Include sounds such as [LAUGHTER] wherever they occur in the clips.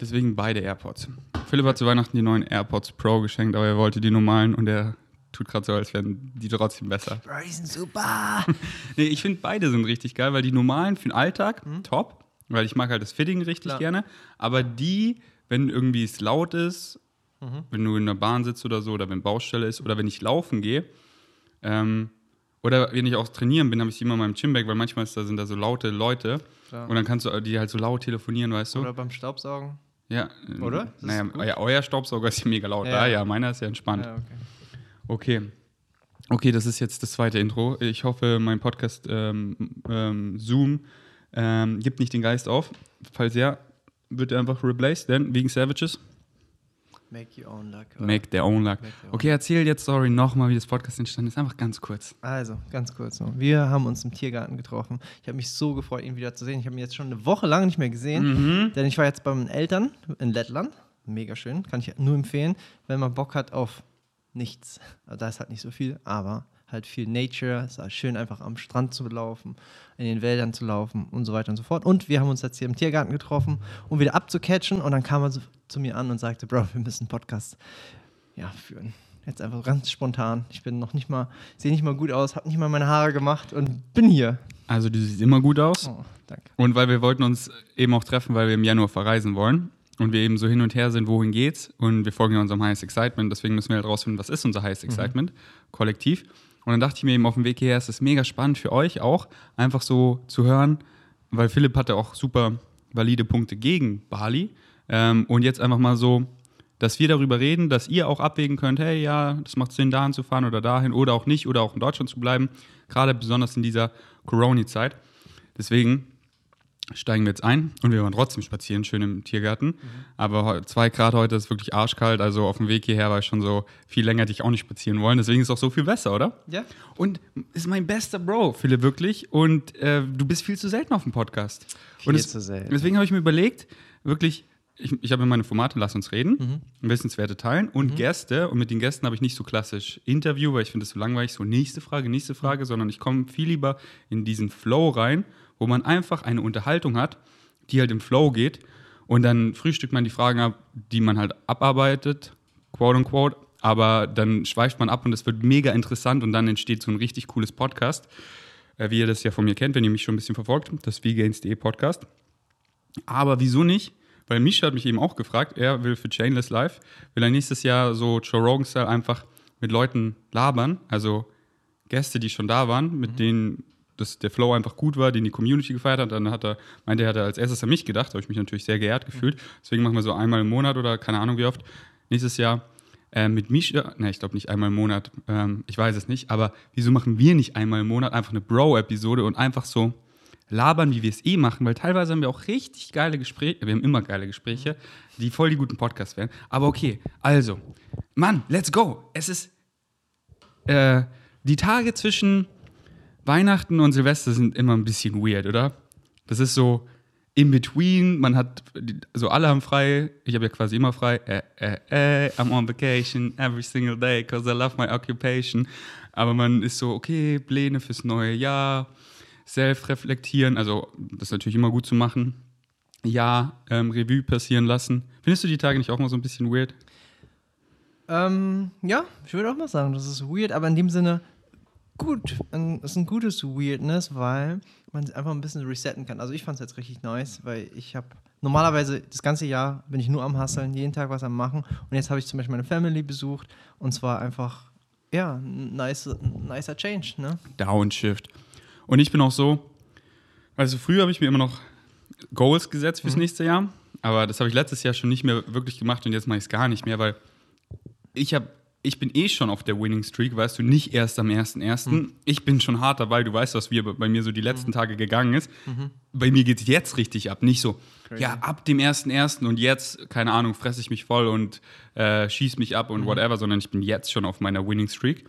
Deswegen beide AirPods. Philipp hat zu Weihnachten die neuen AirPods Pro geschenkt, aber er wollte die normalen und er tut gerade so, als wären die trotzdem besser. Bro, die sind super. [LAUGHS] nee, ich finde beide sind richtig geil, weil die normalen für den Alltag top, weil ich mag halt das Fitting richtig Klar. gerne. Aber die, wenn irgendwie es laut ist, wenn du in der Bahn sitzt oder so, oder wenn Baustelle ist, oder wenn ich laufen gehe, ähm, oder wenn ich auch trainieren bin, habe ich die immer in meinem Gymbag, weil manchmal ist da, sind da so laute Leute. Klar. Und dann kannst du die halt so laut telefonieren, weißt du? Oder beim Staubsaugen. Ja. äh, Oder? Das Naja, ja, euer Staubsauger ist ja mega laut. Ja. Ja, ja, meiner ist ja entspannt. Ja, okay. Okay. Okay, das ist jetzt das zweite Intro. Ich hoffe, mein Podcast ähm, ähm, Zoom ähm, gibt nicht den Geist auf. Falls ja, wird er einfach replaced, denn wegen Savages. Make your own luck. oder? Make their own luck. Their. Okay, erzähl jetzt, sorry, nochmal, wie das Podcast entstanden ist. Einfach ganz kurz. Also, ganz kurz noch. Wir haben uns im Tiergarten getroffen. Ich habe mich so gefreut, ihn wieder zu sehen. Ich habe ihn jetzt schon eine Woche lang nicht mehr gesehen, Mhm. denn ich war jetzt bei meinen Eltern in Lettland. Mega schön, kann ich nur empfehlen, wenn man Bock hat auf nichts. Also da ist halt nicht so viel, aber halt viel Nature. Es halt schön, einfach am Strand zu laufen, in den Wäldern zu laufen und so weiter und so fort. Und wir haben uns jetzt hier im Tiergarten getroffen, um wieder abzucatchen. Und dann kam er so zu mir an und sagte, Bro, wir müssen einen Podcast ja, führen. Jetzt einfach ganz spontan. Ich bin noch nicht mal, sehe nicht mal gut aus, habe nicht mal meine Haare gemacht und bin hier. Also, du siehst immer gut aus. Oh, danke. Und weil wir wollten uns eben auch treffen, weil wir im Januar verreisen wollen und wir eben so hin und her sind, wohin geht's und wir folgen ja unserem Highest Excitement, deswegen müssen wir halt rausfinden, was ist unser Highest Excitement, kollektiv. Und dann dachte ich mir eben auf dem Weg hierher, es ist mega spannend für euch auch, einfach so zu hören, weil Philipp hatte auch super valide Punkte gegen Bali ähm, und jetzt einfach mal so, dass wir darüber reden, dass ihr auch abwägen könnt, hey, ja, das macht Sinn, dahin zu fahren oder dahin oder auch nicht oder auch in Deutschland zu bleiben, gerade besonders in dieser Corona-Zeit. Deswegen steigen wir jetzt ein und wir waren trotzdem spazieren, schön im Tiergarten. Aber heu- zwei Grad heute ist wirklich arschkalt, also auf dem Weg hierher war ich schon so, viel länger hätte ich auch nicht spazieren wollen, deswegen ist es auch so viel besser, oder? Ja? Und ist mein bester Bro, Philipp, wirklich. Und äh, du bist viel zu selten auf dem Podcast. Viel und es- zu selten. Deswegen habe ich mir überlegt, wirklich, ich, ich habe mir meine Formate, lass uns reden, Wissenswerte teilen und Gäste. Und mit den Gästen habe ich nicht so klassisch Interview, weil ich finde das so langweilig, so nächste Frage, nächste Frage, sondern ich komme viel lieber in diesen Flow rein, wo man einfach eine Unterhaltung hat, die halt im Flow geht. Und dann frühstückt man die Fragen ab, die man halt abarbeitet, quote unquote. Aber dann schweift man ab und es wird mega interessant und dann entsteht so ein richtig cooles Podcast. Äh, wie ihr das ja von mir kennt, wenn ihr mich schon ein bisschen verfolgt, das VGains.de Podcast. Aber wieso nicht? Weil Misha hat mich eben auch gefragt, er will für Chainless Live, will er nächstes Jahr so Joe Rogan-Style einfach mit Leuten labern, also Gäste, die schon da waren, mit denen das, der Flow einfach gut war, den die Community gefeiert hat. Dann hat er, meinte er, hat er als erstes an mich gedacht, da habe ich mich natürlich sehr geehrt gefühlt. Deswegen machen wir so einmal im Monat oder keine Ahnung wie oft nächstes Jahr äh, mit Misha, ne, ich glaube nicht einmal im Monat, ähm, ich weiß es nicht, aber wieso machen wir nicht einmal im Monat einfach eine Bro-Episode und einfach so labern, wie wir es eh machen, weil teilweise haben wir auch richtig geile Gespräche, wir haben immer geile Gespräche, die voll die guten Podcasts werden. Aber okay, also, Mann, let's go. Es ist äh, die Tage zwischen Weihnachten und Silvester sind immer ein bisschen weird, oder? Das ist so in between, man hat, so alle haben frei, ich habe ja quasi immer frei, äh, äh, äh, I'm on vacation every single day, because I love my occupation. Aber man ist so, okay, Pläne fürs neue Jahr, self-reflektieren, also das ist natürlich immer gut zu machen. Ja, ähm, Revue passieren lassen. Findest du die Tage nicht auch mal so ein bisschen weird? Ähm, ja, ich würde auch mal sagen, das ist weird, aber in dem Sinne gut. Es ist ein gutes Weirdness, weil man es einfach ein bisschen resetten kann. Also ich fand es jetzt richtig nice, weil ich habe normalerweise das ganze Jahr bin ich nur am Hustlen, jeden Tag was am machen und jetzt habe ich zum Beispiel meine Family besucht und zwar einfach ja, ein nice, nicer Change, ne? Downshift. Und ich bin auch so, also früher habe ich mir immer noch Goals gesetzt fürs nächste Jahr, aber das habe ich letztes Jahr schon nicht mehr wirklich gemacht und jetzt mache ich es gar nicht mehr, weil ich habe ich bin eh schon auf der Winning Streak, weißt du, nicht erst am 1.1. Ich bin schon hart dabei, du weißt, was wir bei mir so die letzten Tage gegangen ist. Bei mir geht es jetzt richtig ab, nicht so, Crazy. ja, ab dem 1.1. und jetzt, keine Ahnung, fresse ich mich voll und äh, schieß mich ab und whatever, sondern ich bin jetzt schon auf meiner Winning Streak.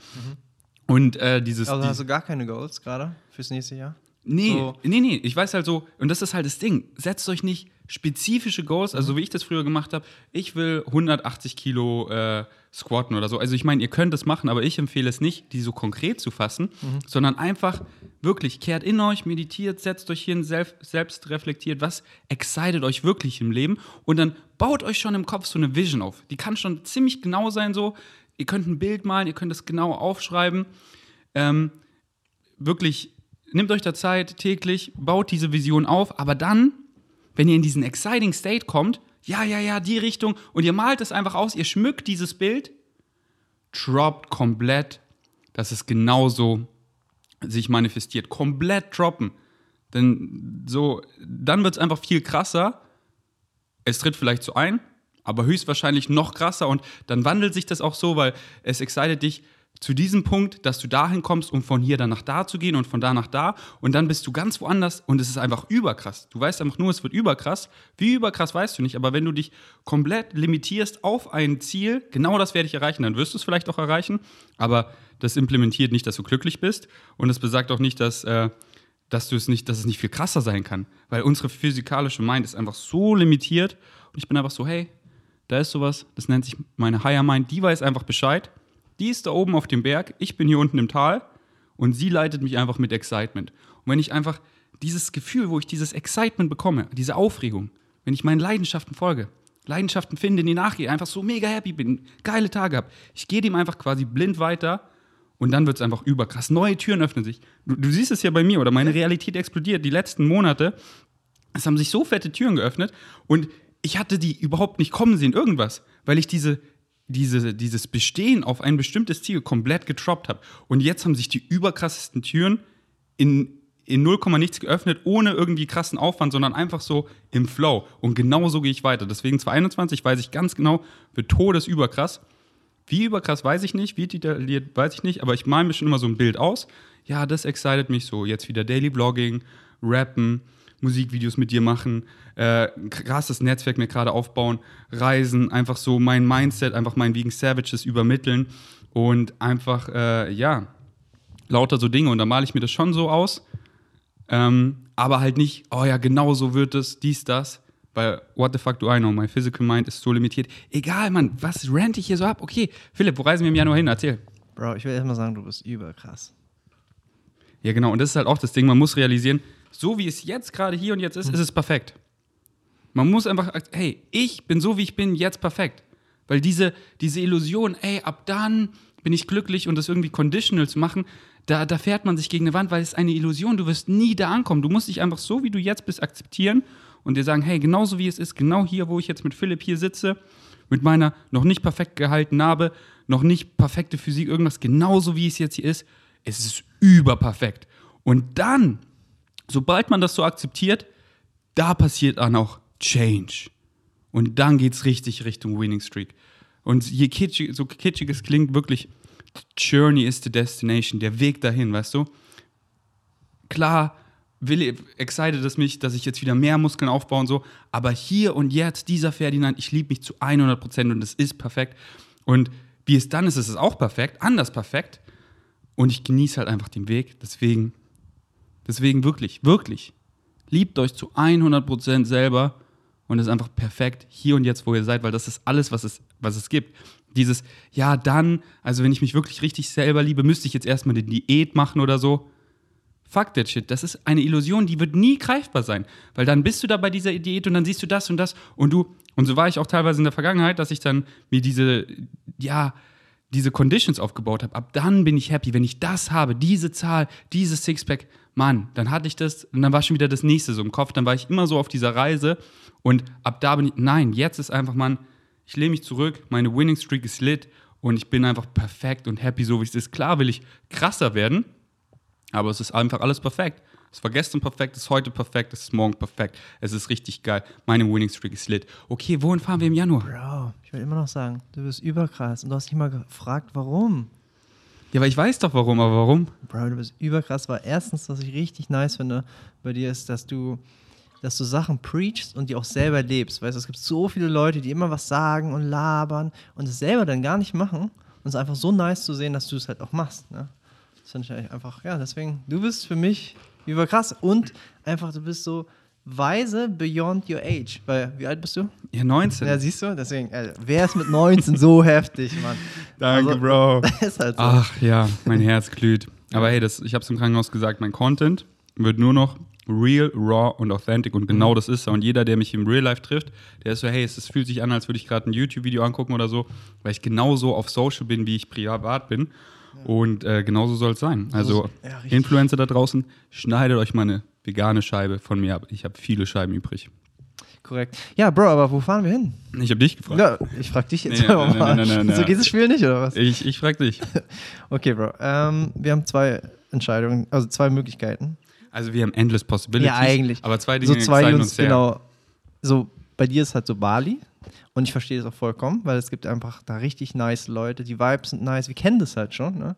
Und äh, dieses, Also hast du gar keine Goals gerade fürs nächste Jahr? Nee, So. nee, nee. Ich weiß halt so, und das ist halt das Ding. Setzt euch nicht spezifische Goals, also so wie ich das früher gemacht habe. Ich will 180 Kilo äh, squatten oder so. Also ich meine, ihr könnt es machen, aber ich empfehle es nicht, die so konkret zu fassen, sondern einfach wirklich kehrt in euch, meditiert, setzt euch hin, selbst, selbst reflektiert, was excited euch wirklich im Leben und dann baut euch schon im Kopf so eine Vision auf. Die kann schon ziemlich genau sein so. Ihr könnt ein Bild malen, ihr könnt das genau aufschreiben. Ähm, wirklich, nehmt euch da Zeit täglich, baut diese Vision auf, aber dann, wenn ihr in diesen exciting State kommt, ja, ja, ja, die Richtung, und ihr malt es einfach aus, ihr schmückt dieses Bild, droppt komplett, dass es genauso sich manifestiert. Komplett droppen. Denn so, dann wird es einfach viel krasser. Es tritt vielleicht so ein, aber höchstwahrscheinlich noch krasser und dann wandelt sich das auch so, weil es excited dich zu diesem Punkt, dass du dahin kommst, um von hier dann nach da zu gehen und von da nach da. Und dann bist du ganz woanders und es ist einfach überkrass. Du weißt einfach nur, es wird überkrass. Wie überkrass weißt du nicht, aber wenn du dich komplett limitierst auf ein Ziel, genau das werde ich erreichen, dann wirst du es vielleicht auch erreichen, aber das implementiert nicht, dass du glücklich bist. Und es besagt auch nicht, dass äh, dass du es nicht, dass es nicht viel krasser sein kann, weil unsere physikalische Mind ist einfach so limitiert. Und ich bin einfach so, hey, da ist sowas, das nennt sich meine Higher Mind, die weiß einfach Bescheid. Die ist da oben auf dem Berg, ich bin hier unten im Tal und sie leitet mich einfach mit Excitement. Und wenn ich einfach dieses Gefühl, wo ich dieses Excitement bekomme, diese Aufregung, wenn ich meinen Leidenschaften folge, Leidenschaften finde, die nachgehe, einfach so mega happy bin, geile Tage habe, ich gehe dem einfach quasi blind weiter und dann wird es einfach überkrass. Neue Türen öffnen sich. Du, du siehst es ja bei mir, oder meine Realität explodiert. Die letzten Monate, es haben sich so fette Türen geöffnet und ich hatte die überhaupt nicht kommen sehen, irgendwas, weil ich diese, diese, dieses Bestehen auf ein bestimmtes Ziel komplett getroppt habe. Und jetzt haben sich die überkrassesten Türen in, in 0, nichts geöffnet, ohne irgendwie krassen Aufwand, sondern einfach so im Flow. Und genau so gehe ich weiter. Deswegen 2021 weiß ich ganz genau, wird todesüberkrass. Wie überkrass weiß ich nicht, wie detailliert weiß ich nicht, aber ich male mir schon immer so ein Bild aus. Ja, das excited mich so. Jetzt wieder Daily Blogging, Rappen, Musikvideos mit dir machen, äh, ein krasses Netzwerk mir gerade aufbauen, Reisen, einfach so mein Mindset, einfach mein Vegan Savages übermitteln und einfach, äh, ja, lauter so Dinge. Und da male ich mir das schon so aus. Ähm, aber halt nicht, oh ja, genau so wird es, dies, das. Weil, what the fuck do I know? My physical mind ist so limitiert. Egal, Mann, was rant ich hier so ab? Okay, Philipp, wo reisen wir im Januar hin? Erzähl. Bro, ich will erstmal sagen, du bist überkrass. Ja, genau. Und das ist halt auch das Ding, man muss realisieren, so wie es jetzt gerade hier und jetzt ist, ist es perfekt. Man muss einfach, hey, ich bin so, wie ich bin, jetzt perfekt. Weil diese, diese Illusion, ey, ab dann bin ich glücklich und das irgendwie conditional zu machen, da, da fährt man sich gegen eine Wand, weil es ist eine Illusion, du wirst nie da ankommen. Du musst dich einfach so, wie du jetzt bist, akzeptieren und dir sagen, hey, genauso wie es ist, genau hier, wo ich jetzt mit Philipp hier sitze, mit meiner noch nicht perfekt gehaltenen Narbe, noch nicht perfekte Physik, irgendwas, genauso wie es jetzt hier ist, es ist überperfekt. Und dann, sobald man das so akzeptiert, da passiert dann auch Change. Und dann geht's richtig Richtung Winning Streak. Und je kitschig, so kitschig es klingt, wirklich, Journey is the destination, der Weg dahin, weißt du? Klar, will, excited es mich, dass ich jetzt wieder mehr Muskeln aufbaue und so, aber hier und jetzt, dieser Ferdinand, ich liebe mich zu 100% und es ist perfekt. Und wie es dann ist, ist es auch perfekt, anders perfekt. Und ich genieße halt einfach den Weg. Deswegen, deswegen wirklich, wirklich, liebt euch zu 100% selber und ist einfach perfekt hier und jetzt, wo ihr seid, weil das ist alles, was es, was es gibt. Dieses, ja, dann, also wenn ich mich wirklich richtig selber liebe, müsste ich jetzt erstmal eine Diät machen oder so. Fuck that shit. Das ist eine Illusion, die wird nie greifbar sein. Weil dann bist du da bei dieser Diät und dann siehst du das und das und du, und so war ich auch teilweise in der Vergangenheit, dass ich dann mir diese, ja, diese Conditions aufgebaut habe. Ab dann bin ich happy, wenn ich das habe, diese Zahl, dieses Sixpack, Mann, dann hatte ich das und dann war schon wieder das nächste so im Kopf. Dann war ich immer so auf dieser Reise und ab da bin ich, nein, jetzt ist einfach, Mann, ich lehne mich zurück, meine Winning Streak ist lit und ich bin einfach perfekt und happy, so wie es ist. Klar will ich krasser werden, aber es ist einfach alles perfekt. Es war gestern perfekt, es ist heute perfekt, es ist morgen perfekt. Es ist richtig geil. Meine Winning Streak ist lit. Okay, wohin fahren wir im Januar? Bro, ich will immer noch sagen, du bist überkrass und du hast nicht mal gefragt, warum. Ja, aber ich weiß doch warum, aber warum? Bro, du bist überkrass, weil erstens, was ich richtig nice finde bei dir ist, dass du, dass du Sachen preachst und die auch selber lebst. Weißt du, es gibt so viele Leute, die immer was sagen und labern und es selber dann gar nicht machen. Und es ist einfach so nice zu sehen, dass du es halt auch machst. Ne? Das finde ich eigentlich einfach, ja, deswegen, du bist für mich über krass und einfach, du bist so weise beyond your age. Weil, wie alt bist du? Ja, 19. Ja, siehst du? Deswegen, äh, wer ist mit 19 so heftig, Mann? Danke, Also, Bro. [LAUGHS] halt so. Ach ja, mein Herz glüht. Aber hey, das, ich habe es im Krankenhaus gesagt, mein Content wird nur noch real, raw und authentic und Mhm. genau das ist er. Und jeder, der mich im Real Life trifft, der ist so, hey, es, fühlt sich an, als würde ich gerade ein YouTube-Video angucken oder so, weil ich genauso auf Social bin, wie ich privat bin. Und äh, genauso soll es sein. Also ja. Influencer da draußen, schneidet euch mal eine vegane Scheibe von mir ab. Ich habe viele Scheiben übrig. Korrekt. Ja, Bro, aber wo fahren wir hin? Ich habe dich gefragt. Ja, ich frag dich jetzt Nee, aber nein, mal. nein, nein, nein, so geht das Spiel nicht, oder was? Ich, ich frage dich. [LAUGHS] Okay, Bro. Ähm, wir haben zwei Entscheidungen, also zwei Möglichkeiten. Also wir haben endless possibilities. Ja, eigentlich. Aber zwei Dinge so zwei, die exciten uns, sehr. genau. So, bei dir ist halt so Bali. Und ich verstehe das auch vollkommen, weil es gibt einfach da richtig nice Leute. Die Vibes sind nice. Wir kennen das halt schon, ne?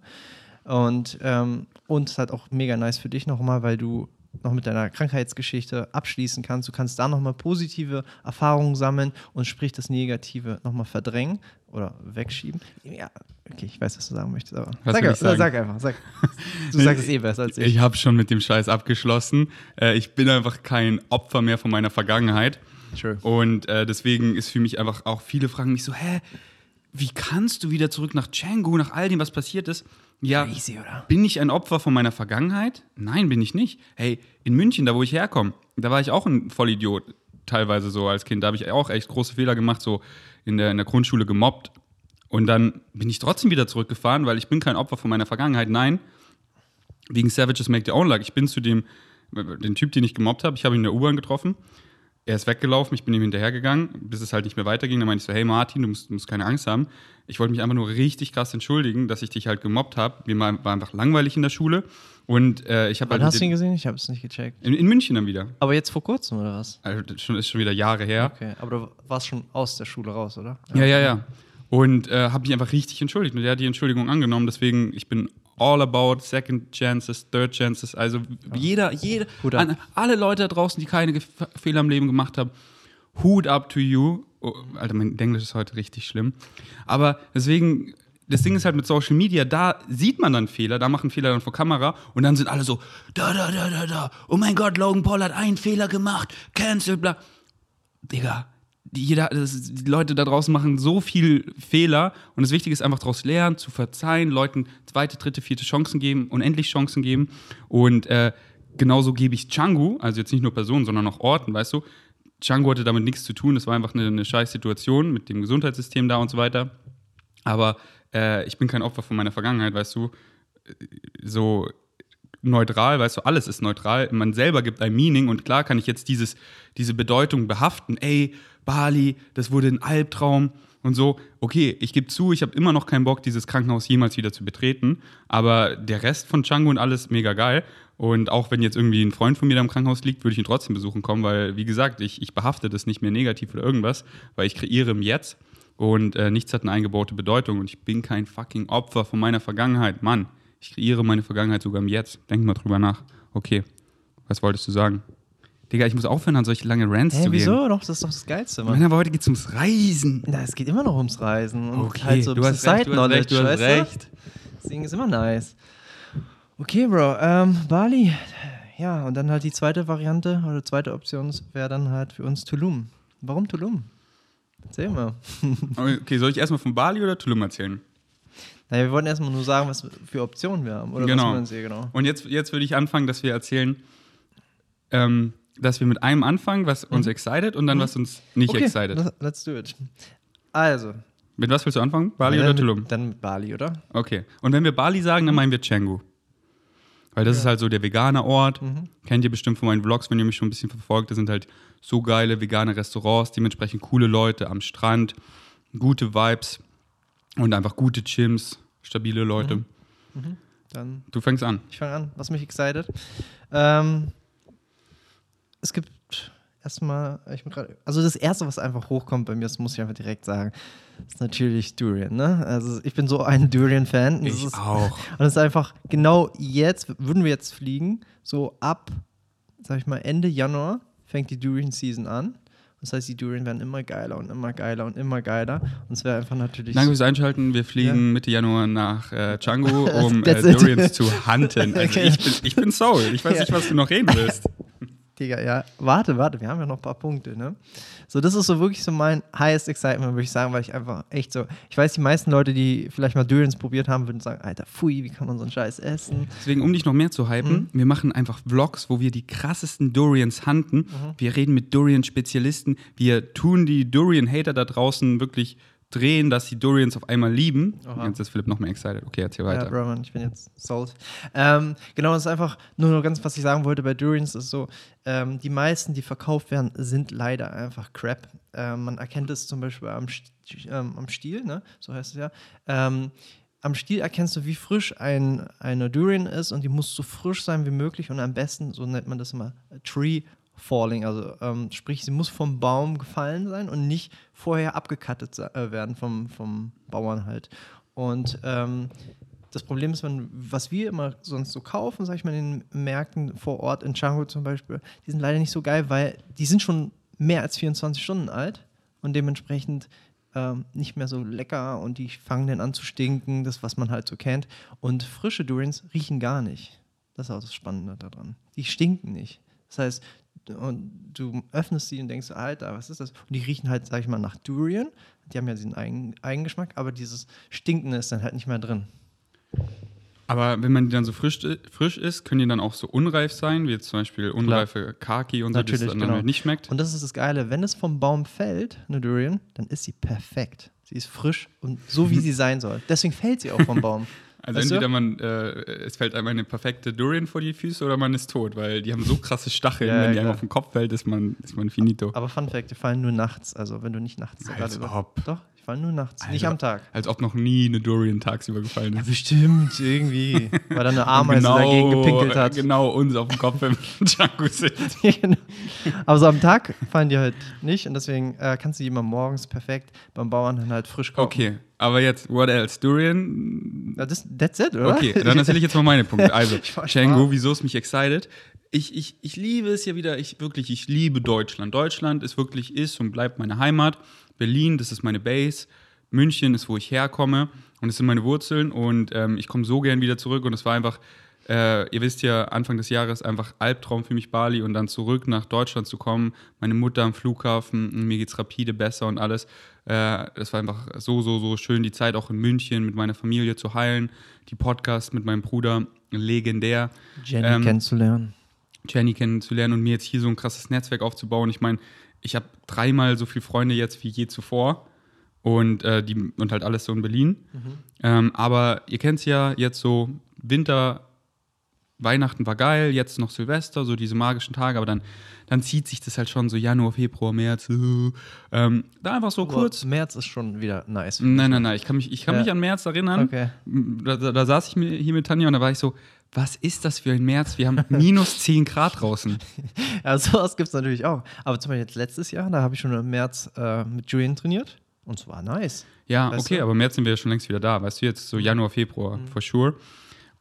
Und, ähm, und es ist halt auch mega nice für dich nochmal, weil du noch mit deiner Krankheitsgeschichte abschließen kannst. Du kannst da nochmal positive Erfahrungen sammeln und sprich das Negative nochmal verdrängen oder wegschieben. Ja, okay, ich weiß, was du sagen möchtest, aber sag, sag einfach, sag. [LAUGHS] Du sagst es eh besser als ich. Ich habe schon mit dem Scheiß abgeschlossen. Äh, ich bin einfach kein Opfer mehr von meiner Vergangenheit. True. Und äh, deswegen ist für mich einfach auch viele fragen mich so, hä, wie kannst du wieder zurück nach Django, nach all dem, was passiert ist? Ja, Crazy, bin ich ein Opfer von meiner Vergangenheit? Nein, bin ich nicht. Hey, in München, da wo ich herkomme, da war ich auch ein Vollidiot, teilweise so als Kind. Da habe ich auch echt große Fehler gemacht, so in der, in der Grundschule gemobbt. Und dann bin ich trotzdem wieder zurückgefahren, weil ich bin kein Opfer von meiner Vergangenheit. Nein, wegen Savages Make Their Own Luck. Ich bin zu dem, den Typ, den ich gemobbt habe, ich habe ihn in der U-Bahn getroffen. Er ist weggelaufen, ich bin ihm hinterhergegangen, bis es halt nicht mehr weiterging. Dann meinte ich so, hey Martin, du musst, du musst keine Angst haben. Ich wollte mich einfach nur richtig krass entschuldigen, dass ich dich halt gemobbt habe. Mir war einfach langweilig in der Schule. Und äh, ich habe halt hast du ihn gesehen? Ich habe es nicht gecheckt. in, in München dann wieder. Aber jetzt vor kurzem, oder was? Also das schon, ist schon wieder Jahre her. Okay, aber du warst schon aus der Schule raus, oder? Ja, ja, ja. Und äh, habe mich einfach richtig entschuldigt. Und er hat die Entschuldigung angenommen. Deswegen, ich bin all about second chances, third chances. Also jeder, jeder, an, alle Leute da draußen, die keine Gef Fehler im Leben gemacht haben, Hut up to you. Oh, Alter, mein Englisch ist heute richtig schlimm. Aber deswegen, das Ding ist halt mit Social Media, da sieht man dann Fehler, da machen Fehler dann vor Kamera und dann sind alle so, da, da, da, da, da, oh mein Gott, Logan Paul hat einen Fehler gemacht, cancel, bla. Digga, jeder, das, die Leute da draußen machen so viel Fehler und das Wichtige ist einfach daraus lernen, zu verzeihen, Leuten zweite, dritte, vierte Chancen geben, unendlich Chancen geben. Und äh, genauso gebe ich Changu, also jetzt nicht nur Personen, sondern auch Orten, weißt du, Changu hatte damit nichts zu tun, das war einfach eine, eine scheiß Situation mit dem Gesundheitssystem da und so weiter, aber äh, ich bin kein Opfer von meiner Vergangenheit, weißt du, so neutral, weißt du, alles ist neutral. Man selber gibt ein Meaning und klar kann ich jetzt dieses, diese Bedeutung behaften. Ey, Bali, das wurde ein Albtraum und so. Okay, ich gebe zu, ich habe immer noch keinen Bock, dieses Krankenhaus jemals wieder zu betreten. Aber der Rest von Django und alles mega geil. Und auch wenn jetzt irgendwie ein Freund von mir da im Krankenhaus liegt, würde ich ihn trotzdem besuchen kommen, weil, wie gesagt, ich, ich behafte das nicht mehr negativ oder irgendwas, weil ich kreiere im Jetzt und äh, nichts hat eine eingebaute Bedeutung und ich bin kein fucking Opfer von meiner Vergangenheit. Mann, ich kreiere meine Vergangenheit sogar im Jetzt. Denk mal drüber nach. Okay, was wolltest du sagen? Digga, ich muss aufhören, an solche lange Rants Hä, zu gehen. wieso? Doch, das ist doch das Geilste, Mann. Mann, aber heute geht's ums Reisen. Na, es geht immer noch ums Reisen. Und Okay, halt so du hast recht, du hast recht, du hast recht. Deswegen ist immer nice. Okay, Bro. Ähm, Bali. Ja, und dann halt die zweite Variante oder zweite Option wäre dann halt für uns Tulum. Warum Tulum? Erzähl mal. [LAUGHS] Okay, soll ich erstmal von Bali oder Tulum erzählen? Naja, wir wollten erstmal nur sagen, was für Optionen wir haben. Oder Genau. was meinen Sie, genau. Und jetzt, jetzt würde ich anfangen, dass wir erzählen, ähm, dass wir mit einem anfangen, was uns excited und dann was uns nicht Mhm. okay, excited. let's- do it. Also. Mit was willst du anfangen? Bali dann oder mit, Tulum? Dann mit Bali, oder? Okay. Und wenn wir Bali sagen, dann meinen wir Canggu. Weil das ist halt so der vegane Ort. Kennt ihr bestimmt von meinen Vlogs, wenn ihr mich schon ein bisschen verfolgt. Das sind halt so geile vegane Restaurants, dementsprechend coole Leute am Strand, gute Vibes und einfach gute Gyms, stabile Leute. Dann Du fängst an. Ich fange an, was mich excited. Ähm, es gibt erstmal, ich bin gerade, also das erste, was einfach hochkommt bei mir, das muss ich einfach direkt sagen, ist natürlich Durian. Ne? Also ich bin so ein Durian-Fan. Ich ist- auch. [LAUGHS] Und es ist einfach genau jetzt, würden wir jetzt fliegen, so ab, sag ich mal, Ende Januar fängt die Durian Season an. Und Das heißt, die Durian werden immer geiler und immer geiler und immer geiler. Und es wäre einfach natürlich. Danke fürs Einschalten. Wir fliegen Ja. Mitte Januar nach äh, Django, [LAUGHS] um äh. Durians zu hunten. Also [LAUGHS] Okay. ich, bin, ich bin Soul. Ich weiß Ja. nicht, was du noch reden willst. Digga, ja, warte, warte, wir haben ja noch ein paar Punkte, ne? So, das ist so wirklich so mein highest excitement, würde ich sagen, weil ich einfach echt so, ich weiß, die meisten Leute, die vielleicht mal Durians probiert haben, würden sagen, Alter, pfui, wie kann man so einen Scheiß essen? Deswegen, um dich noch mehr zu hypen, wir machen einfach Vlogs, wo wir die krassesten Durians hunten. Wir reden mit Durian-Spezialisten. Wir tun die Durian-Hater da draußen wirklich drehen, dass sie Durians auf einmal lieben. Aha. Jetzt ist Philipp noch mehr excited. Okay, erzähl Ja, weiter. Bro, Mann, ich bin jetzt sold. Ähm, genau, das ist einfach nur noch ganz, was ich sagen wollte bei Durians, ist so, ähm, die meisten, die verkauft werden, sind leider einfach Crap. Ähm, man erkennt es zum Beispiel am, ähm, am Stiel, ne? so heißt es ja. Ähm, am Stiel erkennst du, wie frisch ein, eine Durian ist und die muss so frisch sein wie möglich und am besten, so nennt man das immer, Tree Falling, also ähm, sprich, sie muss vom Baum gefallen sein und nicht vorher abgekattet äh, werden vom, vom Bauern halt. Und ähm, das Problem ist, wenn, was wir immer sonst so kaufen, sag ich mal, in den Märkten vor Ort, in Django zum Beispiel, die sind leider nicht so geil, weil die sind schon mehr als 24 Stunden alt und dementsprechend ähm, nicht mehr so lecker und die fangen dann an zu stinken, das, was man halt so kennt. Und frische Durians riechen gar nicht. Das ist auch das Spannende daran. Die stinken nicht. Das heißt, und du öffnest sie und denkst, Alter, was ist das? Und die riechen halt, sag ich mal, nach Durian. Die haben ja diesen Eigen Eigengeschmack, aber dieses Stinkende ist dann halt nicht mehr drin. Aber wenn man die dann so frisch, frisch ist, können die dann auch so unreif sein, wie jetzt zum Beispiel unreife Kaki und so, Natürlich, das dann genau. nicht schmeckt. Und das ist das Geile, wenn es vom Baum fällt, eine Durian, dann ist sie perfekt. Sie ist frisch und so, wie [LAUGHS] sie sein soll. Deswegen fällt sie auch vom Baum. [LAUGHS] Also Weißt entweder man, äh, es fällt einem eine perfekte Durian vor die Füße oder man ist tot, weil die haben so krasse Stacheln, Ja, wenn die klar. einem auf den Kopf fällt, ist man, ist man finito. Aber Fun Fact, die fallen nur nachts. Also wenn du nicht nachts Als gerade ob. Doch, die fallen nur nachts, nicht Also, am Tag. Als ob noch nie eine Durian tagsüber gefallen ist. bestimmt, irgendwie. [LAUGHS] Weil da eine Ameise dagegen gepinkelt hat. Genau uns auf dem Kopf im Django sitzt. [LAUGHS] Genau. Aber so am Tag fallen die halt nicht und deswegen äh, kannst du die immer morgens perfekt beim Bauern dann halt frisch kaufen. Okay, aber jetzt, what else? Durian? Ja, das, that's it, oder? Okay, dann erzähle ich jetzt mal meine Punkte. Also, [LAUGHS] Ich war Django, wieso ist mich excited? Ich, ich, ich liebe es ja wieder, ich wirklich, ich liebe Deutschland. Deutschland ist wirklich, ist und bleibt meine Heimat. Berlin, das ist meine Base. München ist, wo ich herkomme und das sind meine Wurzeln und ähm, ich komme so gern wieder zurück und es war einfach, äh, ihr wisst ja, Anfang des Jahres einfach Albtraum für mich Bali und dann zurück nach Deutschland zu kommen, meine Mutter am Flughafen, mir geht's rapide besser und alles. Äh, das war einfach so, so, so schön, die Zeit auch in München mit meiner Familie zu heilen, die Podcasts mit meinem Bruder, legendär. Jenny Ähm, kennenzulernen. Jenny kennenzulernen und mir jetzt hier so ein krasses Netzwerk aufzubauen. Ich meine, ich habe dreimal so viele Freunde jetzt wie je zuvor und, äh, die, und halt alles so in Berlin. Ähm, aber ihr kennt es ja, jetzt so Winter, Weihnachten war geil, jetzt noch Silvester, so diese magischen Tage, aber dann, dann zieht sich das halt schon so Januar, Februar, März. äh, ähm, da einfach so kurz. März ist schon wieder nice. Nein, nein, nein, ich kann mich, ich kann Ja. mich an März erinnern. Okay. Da, da, da saß ich hier mit Tanja und da war ich so, was ist das für ein März? Wir haben [LAUGHS] minus 10 Grad draußen. [LAUGHS] Ja, sowas gibt es natürlich auch. Aber zum Beispiel jetzt letztes Jahr, da habe ich schon im März äh, mit Julian trainiert und es war nice. Ja, Weißt okay, du? Mhm. aber im März sind wir ja schon längst wieder da. Weißt du, jetzt so Januar, Februar, for sure.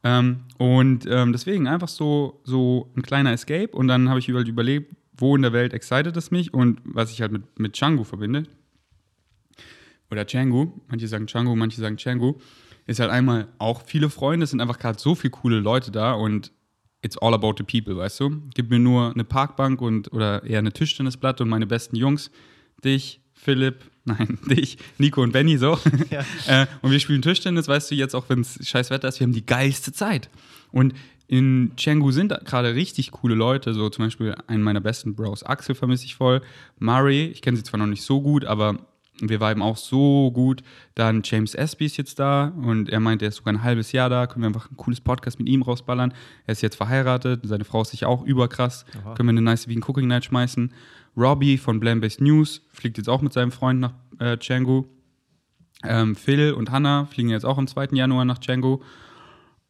Ähm, und ähm, deswegen einfach so, so ein kleiner Escape und dann habe ich überall überlegt, wo in der Welt excited es mich und was ich halt mit, mit Django verbinde. Oder Django, manche sagen Django, manche sagen Django, ist halt einmal auch viele Freunde, es sind einfach gerade so viele coole Leute da und it's all about the people, weißt du? Gib mir nur eine Parkbank und oder eher eine Tischtennisplatte und meine besten Jungs, dich, Philipp, [LAUGHS] nein, dich, Nico und Benny so. Ja. [LAUGHS] äh, und wir spielen Tischtennis, weißt du, jetzt auch wenn es scheiß Wetter ist, wir haben die geilste Zeit. Und in Canggu sind gerade richtig coole Leute, so zum Beispiel einen meiner besten Bros, Axel vermisse ich voll, Murray, ich kenne sie zwar noch nicht so gut, aber wir viben auch so gut. Dann James Espy ist jetzt da und er meint, er ist sogar ein halbes Jahr da. Können wir einfach ein cooles Podcast mit ihm rausballern. Er ist jetzt verheiratet, seine Frau ist sicher auch überkrass. Aha. Können wir eine nice Vegan Cooking Night schmeißen. Robbie von Blam-Based News fliegt jetzt auch mit seinem Freund nach äh, Canggu. Ähm, Phil und Hannah fliegen jetzt auch am 2. Januar nach Canggu.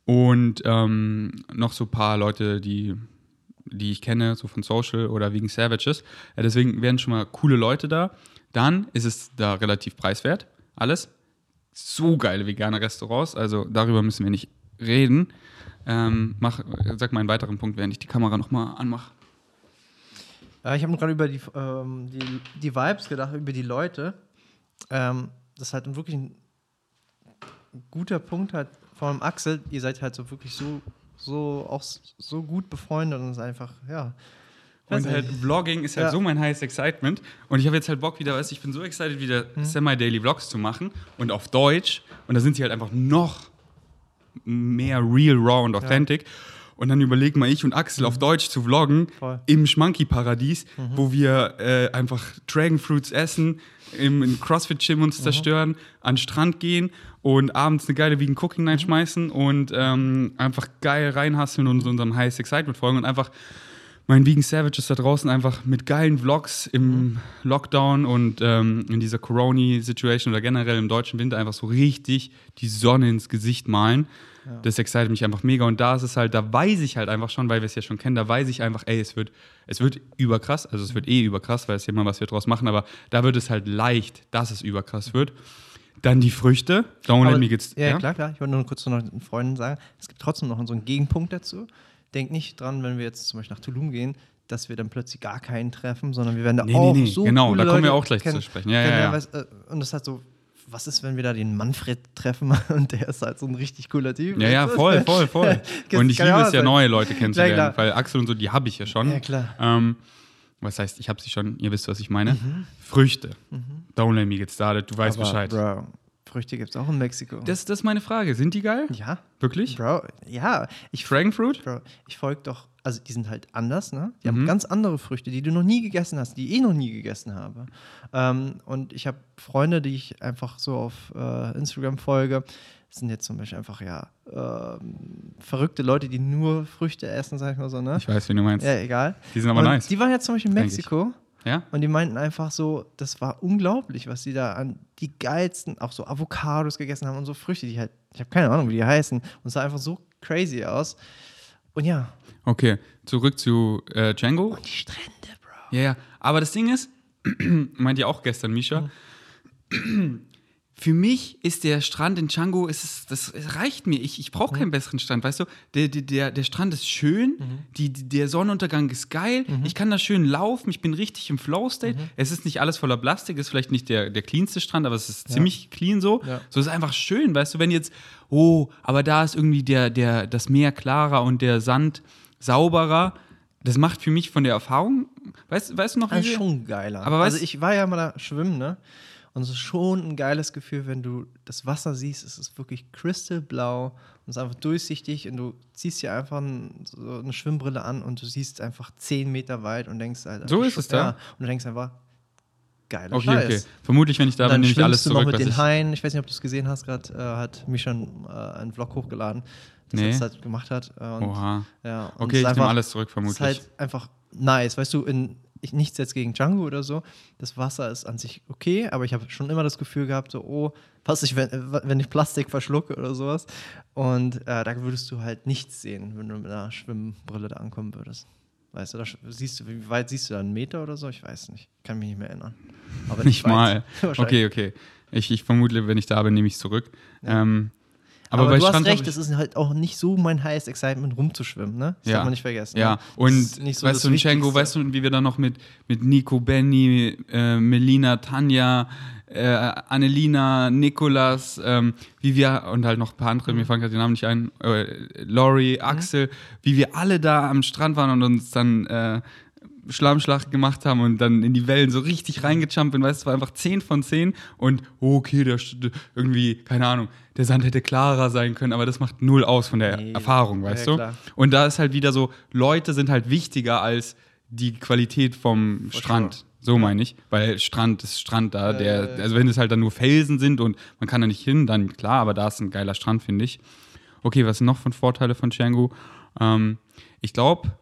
Und ähm, noch so ein paar Leute, die, die ich kenne, so von Social oder wegen Savages. Ja, deswegen wären schon mal coole Leute da. Dann ist es da relativ preiswert, alles. So geile vegane Restaurants, also darüber müssen wir nicht reden. Ähm, mach, sag mal einen weiteren Punkt, während ich die Kamera nochmal anmache. Ich habe gerade über die, ähm, die, die Vibes gedacht, über die Leute. Ähm, das ist halt wirklich ein guter Punkt halt vor allem Axel, ihr seid halt so wirklich so, so auch so gut befreundet und es ist einfach, ja. Und halt Vlogging ist halt ja. so mein heißes Excitement. Und ich habe jetzt halt Bock wieder, weißt ich bin so excited, wieder hm. semi-daily Vlogs zu machen und auf Deutsch. Und da sind sie halt einfach noch mehr real, raw und authentic. Ja. Und dann überlegen mal ich und Axel mhm. auf Deutsch zu vloggen Voll. im Schmanky-Paradies, mhm. wo wir äh, einfach Dragonfruits essen, im, CrossFit-Gym uns mhm. zerstören, an den Strand gehen und abends eine geile Vegan Cooking Night mhm. schmeißen und ähm, einfach geil reinhasseln und unserem Highest Excitement folgen und einfach meinen Vegan Savages da draußen einfach mit geilen Vlogs im mhm. Lockdown und ähm, in dieser Corona-Situation oder generell im deutschen Winter einfach so richtig die Sonne ins Gesicht malen. Ja. Das excited mich einfach mega. Und da ist es halt, da weiß ich halt einfach schon, weil wir es ja schon kennen, da weiß ich einfach, ey, es wird, es wird überkrass, also es wird eh überkrass, weil es ja mal was wir draus machen, aber da wird es halt leicht, dass es überkrass wird. Dann die Früchte. Don't let me get, ja, ja, klar, klar. Ich wollte nur kurz noch den Freunden sagen, es gibt trotzdem noch so einen Gegenpunkt dazu. Denk nicht dran, wenn wir jetzt zum Beispiel nach Tulum gehen, dass wir dann plötzlich gar keinen treffen, sondern wir werden da nee, auch nee, nee. so Genau, da kommen Leute wir auch gleich kennen, zu sprechen. Ja, ja, ja. Äh, und das hat so was ist, wenn wir da den Manfred treffen [LAUGHS] und der ist halt so ein richtig cooler Typ? Ja, ja, [LAUGHS] voll, voll, voll. und ich liebe es ja, neue Leute kennenzulernen, klar. weil Axel und so, die habe ich ja schon. Ja, klar. Ähm, was heißt, ich habe sie schon, ihr wisst, was ich meine. Mhm. Früchte. Mhm. Don't let me get started, du weißt Aber, Bescheid. Bro, Früchte gibt es auch in Mexiko. Das, das ist meine Frage. Sind die geil? Ja. Wirklich? Bro, ja. Ich, Frankfurt? Bro, ich folge doch, also die sind halt anders, ne? Die mhm. haben ganz andere Früchte, die du noch nie gegessen hast, die ich eh noch nie gegessen habe. Ähm, und ich habe Freunde, die ich einfach so auf äh, Instagram folge. Das sind jetzt zum Beispiel einfach, ja, äh, verrückte Leute, die nur Früchte essen, sag ich mal so, ne? Ich weiß, wie du meinst. Ja, egal. Die sind aber und nice. Die waren jetzt zum Beispiel in Mexiko. Ja? Und die meinten einfach so, das war unglaublich, was die da an die geilsten, auch so Avocados gegessen haben und so Früchte, die halt, ich habe keine Ahnung, wie die heißen. Und es sah einfach so crazy aus. Und ja. Okay, zurück zu äh, Django. Und die Strände, Bro. Ja, ja. Aber das Ding ist, [CLEARS THROAT] meint ihr auch gestern, Misha, mhm für mich ist der Strand in Django, ist das reicht mir. Ich, ich brauche keinen mhm. besseren Strand, weißt du? Der, der, der Strand ist schön, mhm. die, der Sonnenuntergang ist geil, mhm. ich kann da schön laufen, ich bin richtig im Flow-State. Mhm. Es ist nicht alles voller Plastik, ist vielleicht nicht der, der cleanste Strand, aber es ist ja. ziemlich clean so. Ja. So ist einfach schön, weißt du, wenn jetzt, oh, aber da ist irgendwie der, der, das Meer klarer und der Sand sauberer. Das macht für mich von der Erfahrung, weißt, weißt du noch? Das ist schon geiler. Aber also ich war ja mal da schwimmen, ne? Und es ist schon ein geiles Gefühl, wenn du das Wasser siehst. Es ist wirklich crystalblau und es ist einfach durchsichtig und du ziehst dir einfach ein, so eine Schwimmbrille an und du siehst einfach zehn Meter weit und denkst, Alter, so ist es da. Ja, und du denkst einfach, geiler okay, Scheiß. Okay. Vermutlich, wenn ich da bin, nehme ich alles zurück. Du noch mit den Haien. Ich weiß nicht, ob du es gesehen hast, gerade äh, hat mich schon äh, einen Vlog hochgeladen, das nee. er halt gemacht hat. Äh, und, Oha. Ja, okay, ich nehme alles zurück, vermutlich. Es ist halt einfach nice. Weißt du, in ich, nichts jetzt gegen Django oder so. Das Wasser ist an sich okay, aber ich habe schon immer das Gefühl gehabt, so, oh, was ich, wenn, wenn ich Plastik verschlucke oder sowas. Und äh, da würdest du halt nichts sehen, wenn du mit einer Schwimmbrille da ankommen würdest. Weißt du, da siehst du, wie weit siehst du da? Einen Meter oder so? Ich weiß nicht. Kann mich nicht mehr erinnern. Aber nicht, nicht mal. [LAUGHS] okay, okay. Ich, ich vermute, wenn ich da bin, nehme ich es zurück. Ja. Ähm, aber, aber du Strand hast recht, es ist halt auch nicht so mein highest excitement rumzuschwimmen, ne? Das ja. darf man nicht vergessen. Ja, ne? und so weißt du, Django, weißt du, wie wir dann noch mit, mit Nico, Benny, äh, Melina, Tanja, äh, Annelina, Nikolas, ähm, wie wir, und halt noch ein paar andere, mhm. mir fallen gerade die Namen nicht ein, äh, Lori, mhm. Axel, mhm. wie wir alle da am Strand waren und uns dann äh, Schlammschlacht gemacht haben und dann in die Wellen so richtig reingejumpt bin, weißt du, es war einfach 10 von 10 und oh, okay, der irgendwie, keine Ahnung, der Sand hätte klarer sein können, aber das macht null aus von der nee. Erfahrung, weißt ja, du? Klar. Und da ist halt wieder so, Leute sind halt wichtiger als die Qualität vom For Strand. Sure. So meine ich, weil Strand ist Strand da, der, also wenn es halt dann nur Felsen sind und man kann da nicht hin, dann klar, aber da ist ein geiler Strand, finde ich. Okay, was sind noch von Vorteile von Canggu? Ähm, ich glaube,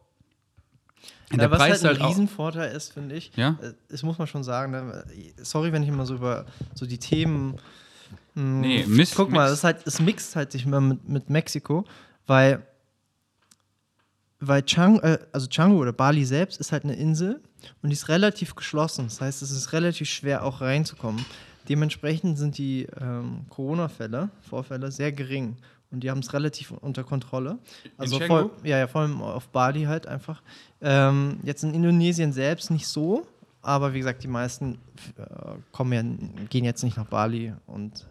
der ja, was Preis halt ein halt Riesenvorteil ist, finde ich, ja? Äh, das muss man schon sagen, ne? sorry, wenn ich immer so über so die Themen mh, hm, Nee, Mist, Guck mal, es, halt, es mixt halt sich immer mit, mit Mexiko, weil weil Chang, äh, also Changu oder Bali selbst ist halt eine Insel und die ist relativ geschlossen. Das heißt, es ist relativ schwer auch reinzukommen. Dementsprechend sind die ähm, Corona-Fälle, Vorfälle sehr gering. Und die haben es relativ unter Kontrolle. Also voll, ja, ja, vor allem auf Bali halt einfach. Ähm, jetzt in Indonesien selbst nicht so, aber wie gesagt, die meisten äh, kommen ja, gehen jetzt nicht nach Bali und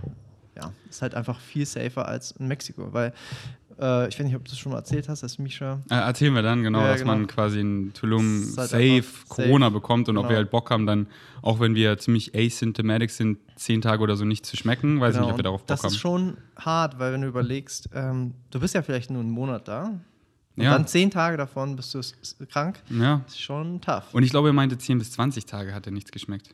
ja, ist halt einfach viel safer als in Mexiko, weil äh, ich weiß nicht, ob du es schon mal erzählt hast, dass Misha Äh, erzählen wir dann, genau, Ja, dass genau. man quasi in Tulum Das halt safe Corona safe. bekommt und ob Genau. wir halt Bock haben, dann, auch wenn wir ziemlich asymptomatic sind, zehn Tage oder so nicht zu schmecken. Weiß Genau, nicht, ob wir darauf Bock das haben. ist schon hart, weil wenn du überlegst, ähm, du bist ja vielleicht nur einen Monat da und Ja. dann zehn Tage davon bist du krank, ja. ist schon tough. Und ich glaube, er meinte 10 bis 20 Tage hat er nichts geschmeckt.